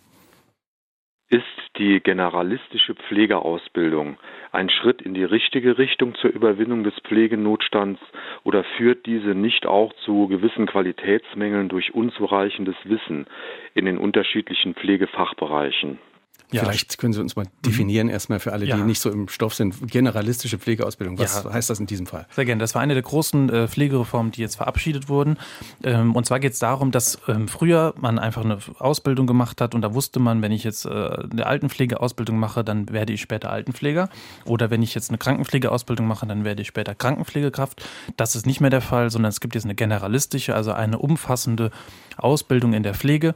Ist die generalistische Pflegeausbildung ein Schritt in die richtige Richtung zur Überwindung des Pflegenotstands oder führt diese nicht auch zu gewissen Qualitätsmängeln durch unzureichendes Wissen in den unterschiedlichen Pflegefachbereichen? Ja. Vielleicht können Sie uns mal definieren, mhm. erstmal für alle, die ja. nicht so im Stoff sind, generalistische Pflegeausbildung. Was ja. heißt das in diesem Fall? Sehr gerne. Das war eine der großen äh, Pflegereformen, die jetzt verabschiedet wurden. Ähm, und zwar geht es darum, dass ähm, früher man einfach eine Ausbildung gemacht hat und da wusste man, wenn ich jetzt äh, eine Altenpflegeausbildung mache, dann werde ich später Altenpfleger. Oder wenn ich jetzt eine Krankenpflegeausbildung mache, dann werde ich später Krankenpflegekraft. Das ist nicht mehr der Fall, sondern es gibt jetzt eine generalistische, also eine umfassende Ausbildung in der Pflege,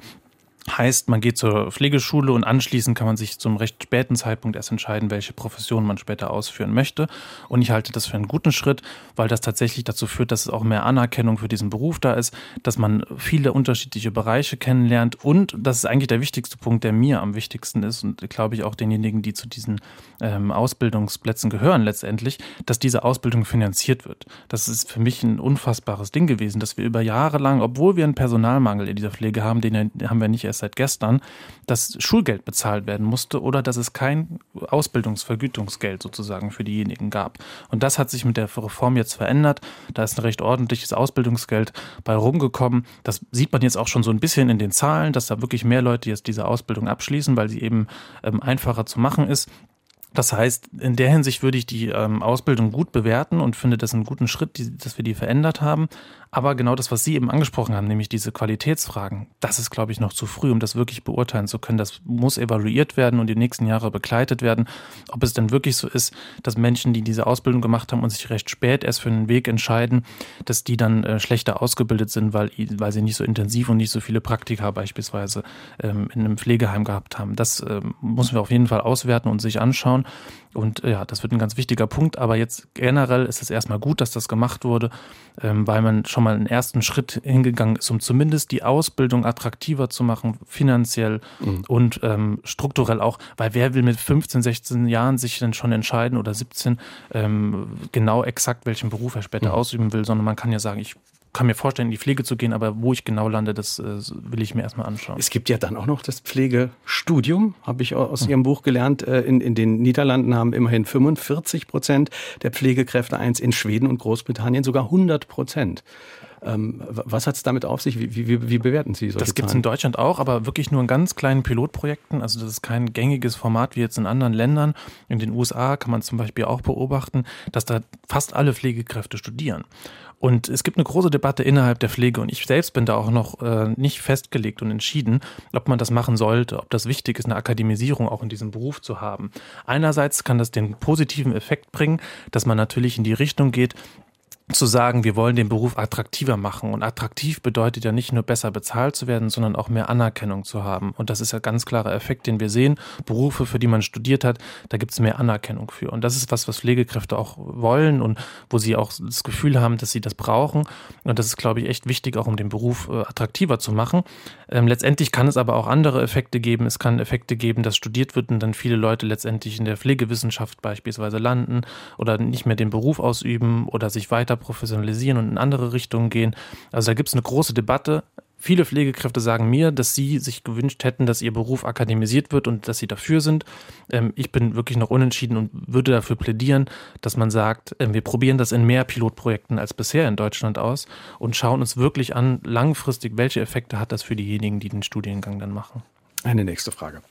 Heißt, man geht zur Pflegeschule und anschließend kann man sich zum recht späten Zeitpunkt erst entscheiden, welche Profession man später ausführen möchte. Und ich halte das für einen guten Schritt, weil das tatsächlich dazu führt, dass es auch mehr Anerkennung für diesen Beruf da ist, dass man viele unterschiedliche Bereiche kennenlernt und das ist eigentlich der wichtigste Punkt, der mir am wichtigsten ist und glaube ich auch denjenigen, die zu diesen ähm, Ausbildungsplätzen gehören letztendlich, dass diese Ausbildung finanziert wird. Das ist für mich ein unfassbares Ding gewesen, dass wir über Jahre lang, obwohl wir einen Personalmangel in dieser Pflege haben, den haben wir nicht erst seit gestern, dass Schulgeld bezahlt werden musste oder dass es kein Ausbildungsvergütungsgeld sozusagen für diejenigen gab. Und das hat sich mit der Reform jetzt verändert. Da ist ein recht ordentliches Ausbildungsgeld bei rumgekommen. Das sieht man jetzt auch schon so ein bisschen in den Zahlen, dass da wirklich mehr Leute jetzt diese Ausbildung abschließen, weil sie eben ähm, einfacher zu machen ist. Das heißt, in der Hinsicht würde ich die ähm, Ausbildung gut bewerten und finde das einen guten Schritt, die, dass wir die verändert haben. Aber genau das, was Sie eben angesprochen haben, nämlich diese Qualitätsfragen, das ist, glaube ich, noch zu früh, um das wirklich beurteilen zu können. Das muss evaluiert werden und die nächsten Jahre begleitet werden. Ob es denn wirklich so ist, dass Menschen, die diese Ausbildung gemacht haben und sich recht spät erst für einen Weg entscheiden, dass die dann äh, schlechter ausgebildet sind, weil, weil sie nicht so intensiv und nicht so viele Praktika beispielsweise ähm, in einem Pflegeheim gehabt haben. Das äh, müssen wir auf jeden Fall auswerten und sich anschauen. Und äh, ja, das wird ein ganz wichtiger Punkt. Aber jetzt generell ist es erstmal gut, dass das gemacht wurde, ähm, weil man schon mal einen ersten Schritt hingegangen ist, um zumindest die Ausbildung attraktiver zu machen, finanziell mhm. und ähm, strukturell auch. Weil wer will mit 15, 16 Jahren sich denn schon entscheiden oder 17 ähm, genau exakt welchen Beruf er später mhm. ausüben will, sondern man kann ja sagen, ich kann mir vorstellen, in die Pflege zu gehen, aber wo ich genau lande, das äh, will ich mir erstmal anschauen. Es gibt ja dann auch noch das Pflegestudium, habe ich aus hm. Ihrem Buch gelernt. Äh, in, in den Niederlanden haben immerhin 45 Prozent der Pflegekräfte eins, in Schweden und Großbritannien sogar 100 Prozent. Ähm, was hat es damit auf sich? Wie, wie, wie bewerten Sie solche Das gibt es in Deutschland auch, aber wirklich nur in ganz kleinen Pilotprojekten. Also das ist kein gängiges Format wie jetzt in anderen Ländern. In den USA kann man zum Beispiel auch beobachten, dass da fast alle Pflegekräfte studieren. Und es gibt eine große Debatte innerhalb der Pflege und ich selbst bin da auch noch äh, nicht festgelegt und entschieden, ob man das machen sollte, ob das wichtig ist, eine Akademisierung auch in diesem Beruf zu haben. Einerseits kann das den positiven Effekt bringen, dass man natürlich in die Richtung geht, zu sagen, wir wollen den Beruf attraktiver machen. Und attraktiv bedeutet ja nicht nur besser bezahlt zu werden, sondern auch mehr Anerkennung zu haben. Und das ist ja ganz klarer Effekt, den wir sehen. Berufe, für die man studiert hat, da gibt es mehr Anerkennung für. Und das ist was, was Pflegekräfte auch wollen und wo sie auch das Gefühl haben, dass sie das brauchen. Und das ist, glaube ich, echt wichtig, auch um den Beruf äh, attraktiver zu machen. Ähm, letztendlich kann es aber auch andere Effekte geben. Es kann Effekte geben, dass studiert wird und dann viele Leute letztendlich in der Pflegewissenschaft beispielsweise landen oder nicht mehr den Beruf ausüben oder sich weiter professionalisieren und in andere Richtungen gehen. Also da gibt es eine große Debatte. Viele Pflegekräfte sagen mir, dass sie sich gewünscht hätten, dass ihr Beruf akademisiert wird und dass sie dafür sind. Ähm, ich bin wirklich noch unentschieden und würde dafür plädieren, dass man sagt, ähm, wir probieren das in mehr Pilotprojekten als bisher in Deutschland aus und schauen uns wirklich an, langfristig, welche Effekte hat das für diejenigen, die den Studiengang dann machen. Eine nächste Frage.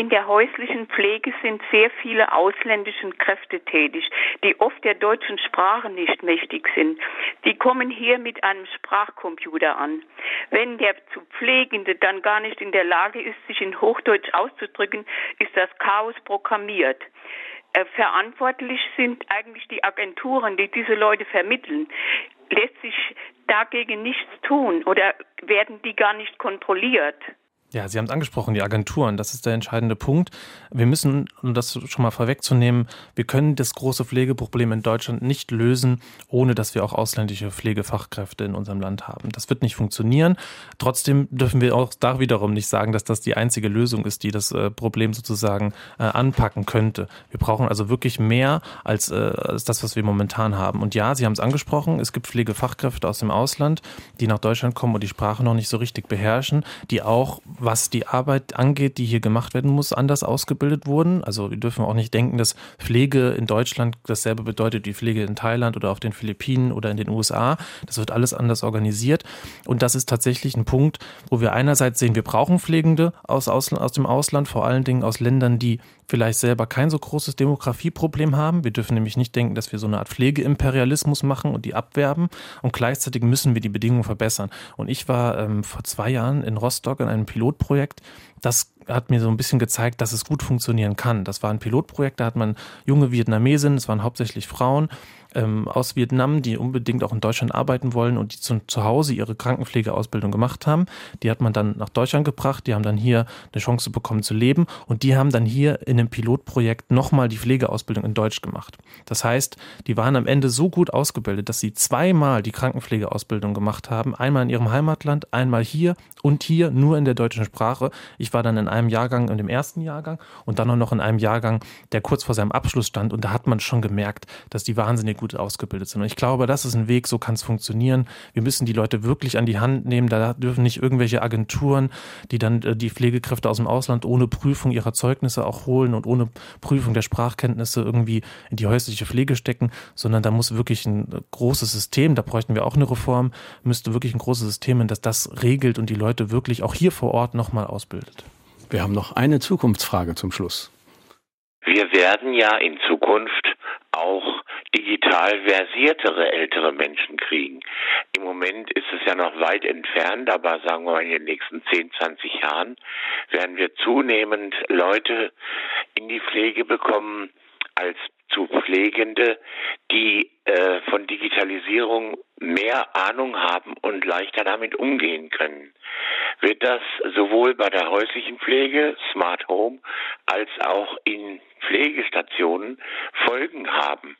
In der häuslichen Pflege sind sehr viele ausländische Kräfte tätig, die oft der deutschen Sprache nicht mächtig sind. Die kommen hier mit einem Sprachcomputer an. Wenn der zu Pflegende dann gar nicht in der Lage ist, sich in Hochdeutsch auszudrücken, ist das Chaos programmiert. Äh, verantwortlich sind eigentlich die Agenturen, die diese Leute vermitteln. Lässt sich dagegen nichts tun oder werden die gar nicht kontrolliert? Ja, Sie haben es angesprochen, die Agenturen, das ist der entscheidende Punkt. Wir müssen, um das schon mal vorwegzunehmen, wir können das große Pflegeproblem in Deutschland nicht lösen, ohne dass wir auch ausländische Pflegefachkräfte in unserem Land haben. Das wird nicht funktionieren. Trotzdem dürfen wir auch da wiederum nicht sagen, dass das die einzige Lösung ist, die das äh, Problem sozusagen äh, anpacken könnte. Wir brauchen also wirklich mehr als, äh, als das, was wir momentan haben. Und ja, Sie haben es angesprochen, es gibt Pflegefachkräfte aus dem Ausland, die nach Deutschland kommen und die Sprache noch nicht so richtig beherrschen, die auch was die Arbeit angeht, die hier gemacht werden muss, anders ausgebildet wurden. Also wir dürfen auch nicht denken, dass Pflege in Deutschland dasselbe bedeutet wie Pflege in Thailand oder auf den Philippinen oder in den USA. Das wird alles anders organisiert. Und das ist tatsächlich ein Punkt, wo wir einerseits sehen, wir brauchen Pflegende aus, aus, aus dem Ausland, vor allen Dingen aus Ländern, die vielleicht selber kein so großes Demografieproblem haben. Wir dürfen nämlich nicht denken, dass wir so eine Art Pflegeimperialismus machen und die abwerben. Und gleichzeitig müssen wir die Bedingungen verbessern. Und ich war ähm, vor zwei Jahren in Rostock in einem Pilotprojekt. Das hat mir so ein bisschen gezeigt, dass es gut funktionieren kann. Das war ein Pilotprojekt, da hat man junge Vietnamesinnen, es waren hauptsächlich Frauen, ähm, aus Vietnam, die unbedingt auch in Deutschland arbeiten wollen und die zu, zu Hause ihre Krankenpflegeausbildung gemacht haben. Die hat man dann nach Deutschland gebracht, die haben dann hier eine Chance bekommen zu leben und die haben dann hier in einem Pilotprojekt nochmal die Pflegeausbildung in Deutsch gemacht. Das heißt, die waren am Ende so gut ausgebildet, dass sie zweimal die Krankenpflegeausbildung gemacht haben, einmal in ihrem Heimatland, einmal hier und hier nur in der deutschen Sprache. Ich war dann in einem Jahrgang, in dem ersten Jahrgang und dann auch noch in einem Jahrgang, der kurz vor seinem Abschluss stand und da hat man schon gemerkt, dass die wahnsinnig gut ausgebildet sind. Und ich glaube, das ist ein Weg, so kann es funktionieren. Wir müssen die Leute wirklich an die Hand nehmen. Da dürfen nicht irgendwelche Agenturen, die dann äh, die Pflegekräfte aus dem Ausland ohne Prüfung ihrer Zeugnisse auch holen und ohne Prüfung der Sprachkenntnisse irgendwie in die häusliche Pflege stecken, sondern da muss wirklich ein großes System, da bräuchten wir auch eine Reform, müsste wirklich ein großes System hin, das das regelt und die Leute wirklich auch hier vor Ort nochmal ausbildet. Wir haben noch eine Zukunftsfrage zum Schluss. Wir werden ja in Zukunft auch digital versiertere ältere Menschen kriegen. Im Moment ist es ja noch weit entfernt, aber sagen wir mal in den nächsten 10, 20 Jahren werden wir zunehmend Leute in die Pflege bekommen als zu Pflegende, die äh, von Digitalisierung mehr Ahnung haben und leichter damit umgehen können. Wird das sowohl bei der häuslichen Pflege, Smart Home, als auch in Pflegestationen Folgen haben?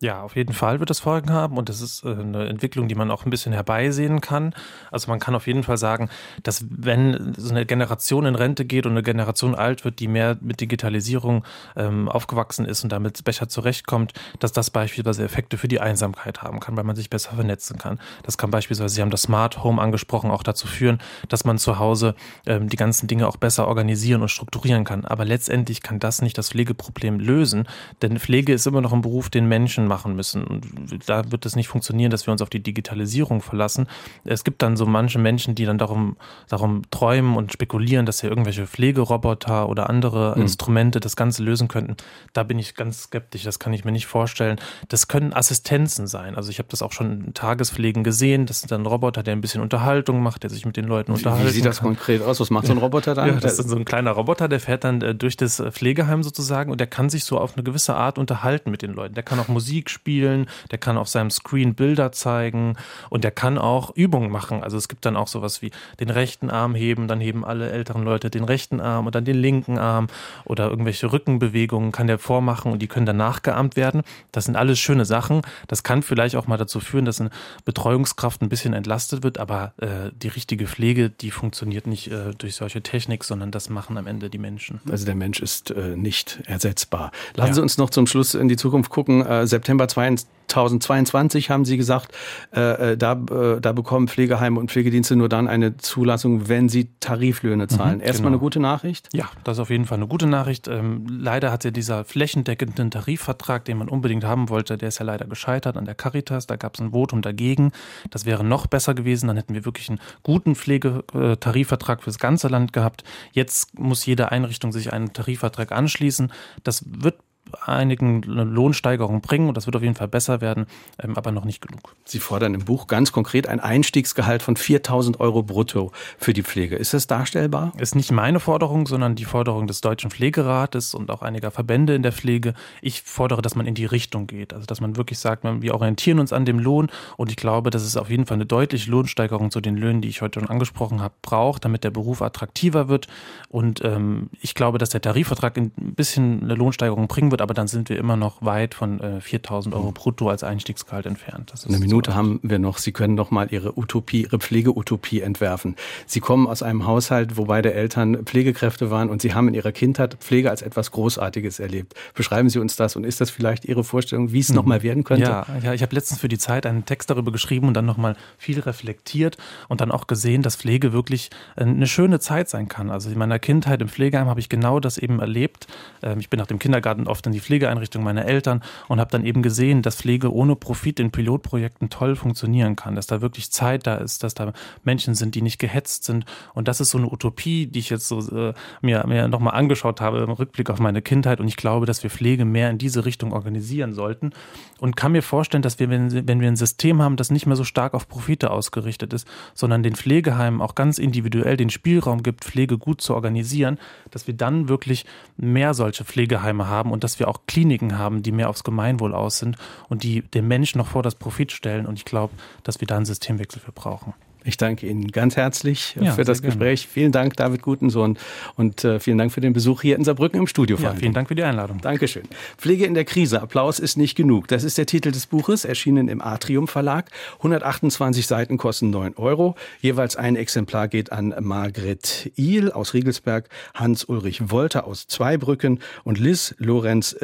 Ja, auf jeden Fall wird das Folgen haben und das ist äh, eine Entwicklung, die man auch ein bisschen herbeisehen kann. Also man kann auf jeden Fall sagen, dass wenn so eine Generation in Rente geht und eine Generation alt wird, die mehr mit Digitalisierung ähm, aufgewachsen ist und damit besser zurechtkommt, dass das beispielsweise Effekte für die Einsamkeit haben kann, weil man sich besser vernetzen kann. Das kann beispielsweise, Sie haben das Smart Home angesprochen, auch dazu führen, dass man zu Hause ähm, die ganzen Dinge auch besser organisieren und strukturieren kann. Aber letztendlich kann das nicht das Pflegeproblem lösen, denn Pflege ist immer noch ein Beruf, den Menschen machen müssen. Und da wird es nicht funktionieren, dass wir uns auf die Digitalisierung verlassen. Es gibt dann so manche Menschen, die dann darum, darum träumen und spekulieren, dass ja irgendwelche Pflegeroboter oder andere mhm. Instrumente das Ganze lösen könnten. Da bin ich ganz skeptisch, das kann ich mir nicht vorstellen. Das können Assistenzen sein. Also ich habe das auch schon in Tagespflegen gesehen. Das ist dann ein Roboter, der ein bisschen Unterhaltung macht, der sich mit den Leuten unterhält. Wie sieht das kann. konkret aus? Was macht so ein Roboter dann? Ja, das ist so ein kleiner Roboter, der fährt dann äh, durch das Pflegeheim sozusagen und der kann sich so auf eine gewisse Art unterhalten mit den Leuten. Der kann auch Musik Musik spielen, der kann auf seinem Screen Bilder zeigen und der kann auch Übungen machen. Also es gibt dann auch sowas wie den rechten Arm heben, dann heben alle älteren Leute den rechten Arm und dann den linken Arm oder irgendwelche Rückenbewegungen kann der vormachen und die können dann nachgeahmt werden. Das sind alles schöne Sachen. Das kann vielleicht auch mal dazu führen, dass eine Betreuungskraft ein bisschen entlastet wird, aber äh, die richtige Pflege, die funktioniert nicht äh, durch solche Technik, sondern das machen am Ende die Menschen. Also der Mensch ist äh, nicht ersetzbar. Lassen ja. Sie uns noch zum Schluss in die Zukunft gucken. Äh, September 2022 haben Sie gesagt, äh, äh, da, äh, da bekommen Pflegeheime und Pflegedienste nur dann eine Zulassung, wenn sie Tariflöhne zahlen. Mhm, Erstmal genau. eine gute Nachricht? Ja, das ist auf jeden Fall eine gute Nachricht. Ähm, leider hat ja dieser flächendeckende Tarifvertrag, den man unbedingt haben wollte, der ist ja leider gescheitert an der Caritas. Da gab es ein Votum dagegen. Das wäre noch besser gewesen. Dann hätten wir wirklich einen guten Pflegetarifvertrag fürs ganze Land gehabt. Jetzt muss jede Einrichtung sich einen Tarifvertrag anschließen. Das wird einigen Lohnsteigerungen bringen und das wird auf jeden Fall besser werden, ähm, aber noch nicht genug. Sie fordern im Buch ganz konkret ein Einstiegsgehalt von 4000 Euro brutto für die Pflege. Ist das darstellbar? Ist nicht meine Forderung, sondern die Forderung des Deutschen Pflegerates und auch einiger Verbände in der Pflege. Ich fordere, dass man in die Richtung geht, also dass man wirklich sagt, wir orientieren uns an dem Lohn und ich glaube, dass es auf jeden Fall eine deutliche Lohnsteigerung zu den Löhnen, die ich heute schon angesprochen habe, braucht, damit der Beruf attraktiver wird und ähm, ich glaube, dass der Tarifvertrag ein bisschen eine Lohnsteigerung bringen wird, aber dann sind wir immer noch weit von äh, 4000 Euro brutto als Einstiegsgehalt entfernt. Eine Minute so haben wir noch. Sie können noch mal Ihre Utopie, Ihre Pflegeutopie entwerfen. Sie kommen aus einem Haushalt, wo beide Eltern Pflegekräfte waren und Sie haben in Ihrer Kindheit Pflege als etwas Großartiges erlebt. Beschreiben Sie uns das und ist das vielleicht Ihre Vorstellung, wie es mhm. noch mal werden könnte? Ja, ja ich habe letztens für die Zeit einen Text darüber geschrieben und dann noch mal viel reflektiert und dann auch gesehen, dass Pflege wirklich äh, eine schöne Zeit sein kann. Also in meiner Kindheit im Pflegeheim habe ich genau das eben erlebt. Ähm, ich bin nach dem Kindergarten oft in die Pflegeeinrichtung meiner Eltern und habe dann eben gesehen, dass Pflege ohne Profit in Pilotprojekten toll funktionieren kann, dass da wirklich Zeit da ist, dass da Menschen sind, die nicht gehetzt sind. Und das ist so eine Utopie, die ich jetzt so äh, mir, mir nochmal angeschaut habe im Rückblick auf meine Kindheit. Und ich glaube, dass wir Pflege mehr in diese Richtung organisieren sollten und kann mir vorstellen, dass wir, wenn, wenn wir ein System haben, das nicht mehr so stark auf Profite ausgerichtet ist, sondern den Pflegeheimen auch ganz individuell den Spielraum gibt, Pflege gut zu organisieren, dass wir dann wirklich mehr solche Pflegeheime haben und dass wir auch Kliniken haben, die mehr aufs Gemeinwohl aus sind und die den Menschen noch vor das Profit stellen. Und ich glaube, dass wir da einen Systemwechsel für brauchen. Ich danke Ihnen ganz herzlich ja, für das Gespräch. Gerne. Vielen Dank, David Gutensohn. Und äh, vielen Dank für den Besuch hier in Saarbrücken im Studio. Ja, vielen Dank für die Einladung. Dankeschön. Pflege in der Krise. Applaus ist nicht genug. Das ist der Titel des Buches, erschienen im Atrium Verlag. 128 Seiten kosten 9 Euro. Jeweils ein Exemplar geht an Margret Ihl aus Riegelsberg, Hans-Ulrich Wolter aus Zweibrücken und Liz Lorenz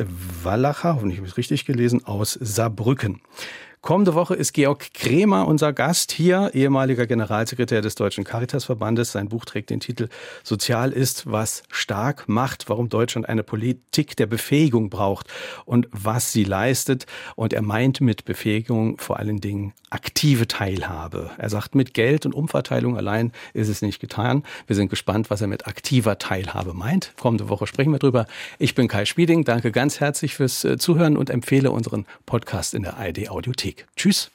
Wallacher, hoffentlich habe ich es richtig gelesen, aus Saarbrücken. Kommende Woche ist Georg Kremer unser Gast hier, ehemaliger Generalsekretär des Deutschen Caritasverbandes. Sein Buch trägt den Titel Sozial ist, was stark macht, warum Deutschland eine Politik der Befähigung braucht und was sie leistet. Und er meint mit Befähigung vor allen Dingen aktive Teilhabe. Er sagt, mit Geld und Umverteilung allein ist es nicht getan. Wir sind gespannt, was er mit aktiver Teilhabe meint. Kommende Woche sprechen wir drüber. Ich bin Kai Schmieding. Danke ganz herzlich fürs äh, Zuhören und empfehle unseren Podcast in der ARD Audiothek. Tschüss.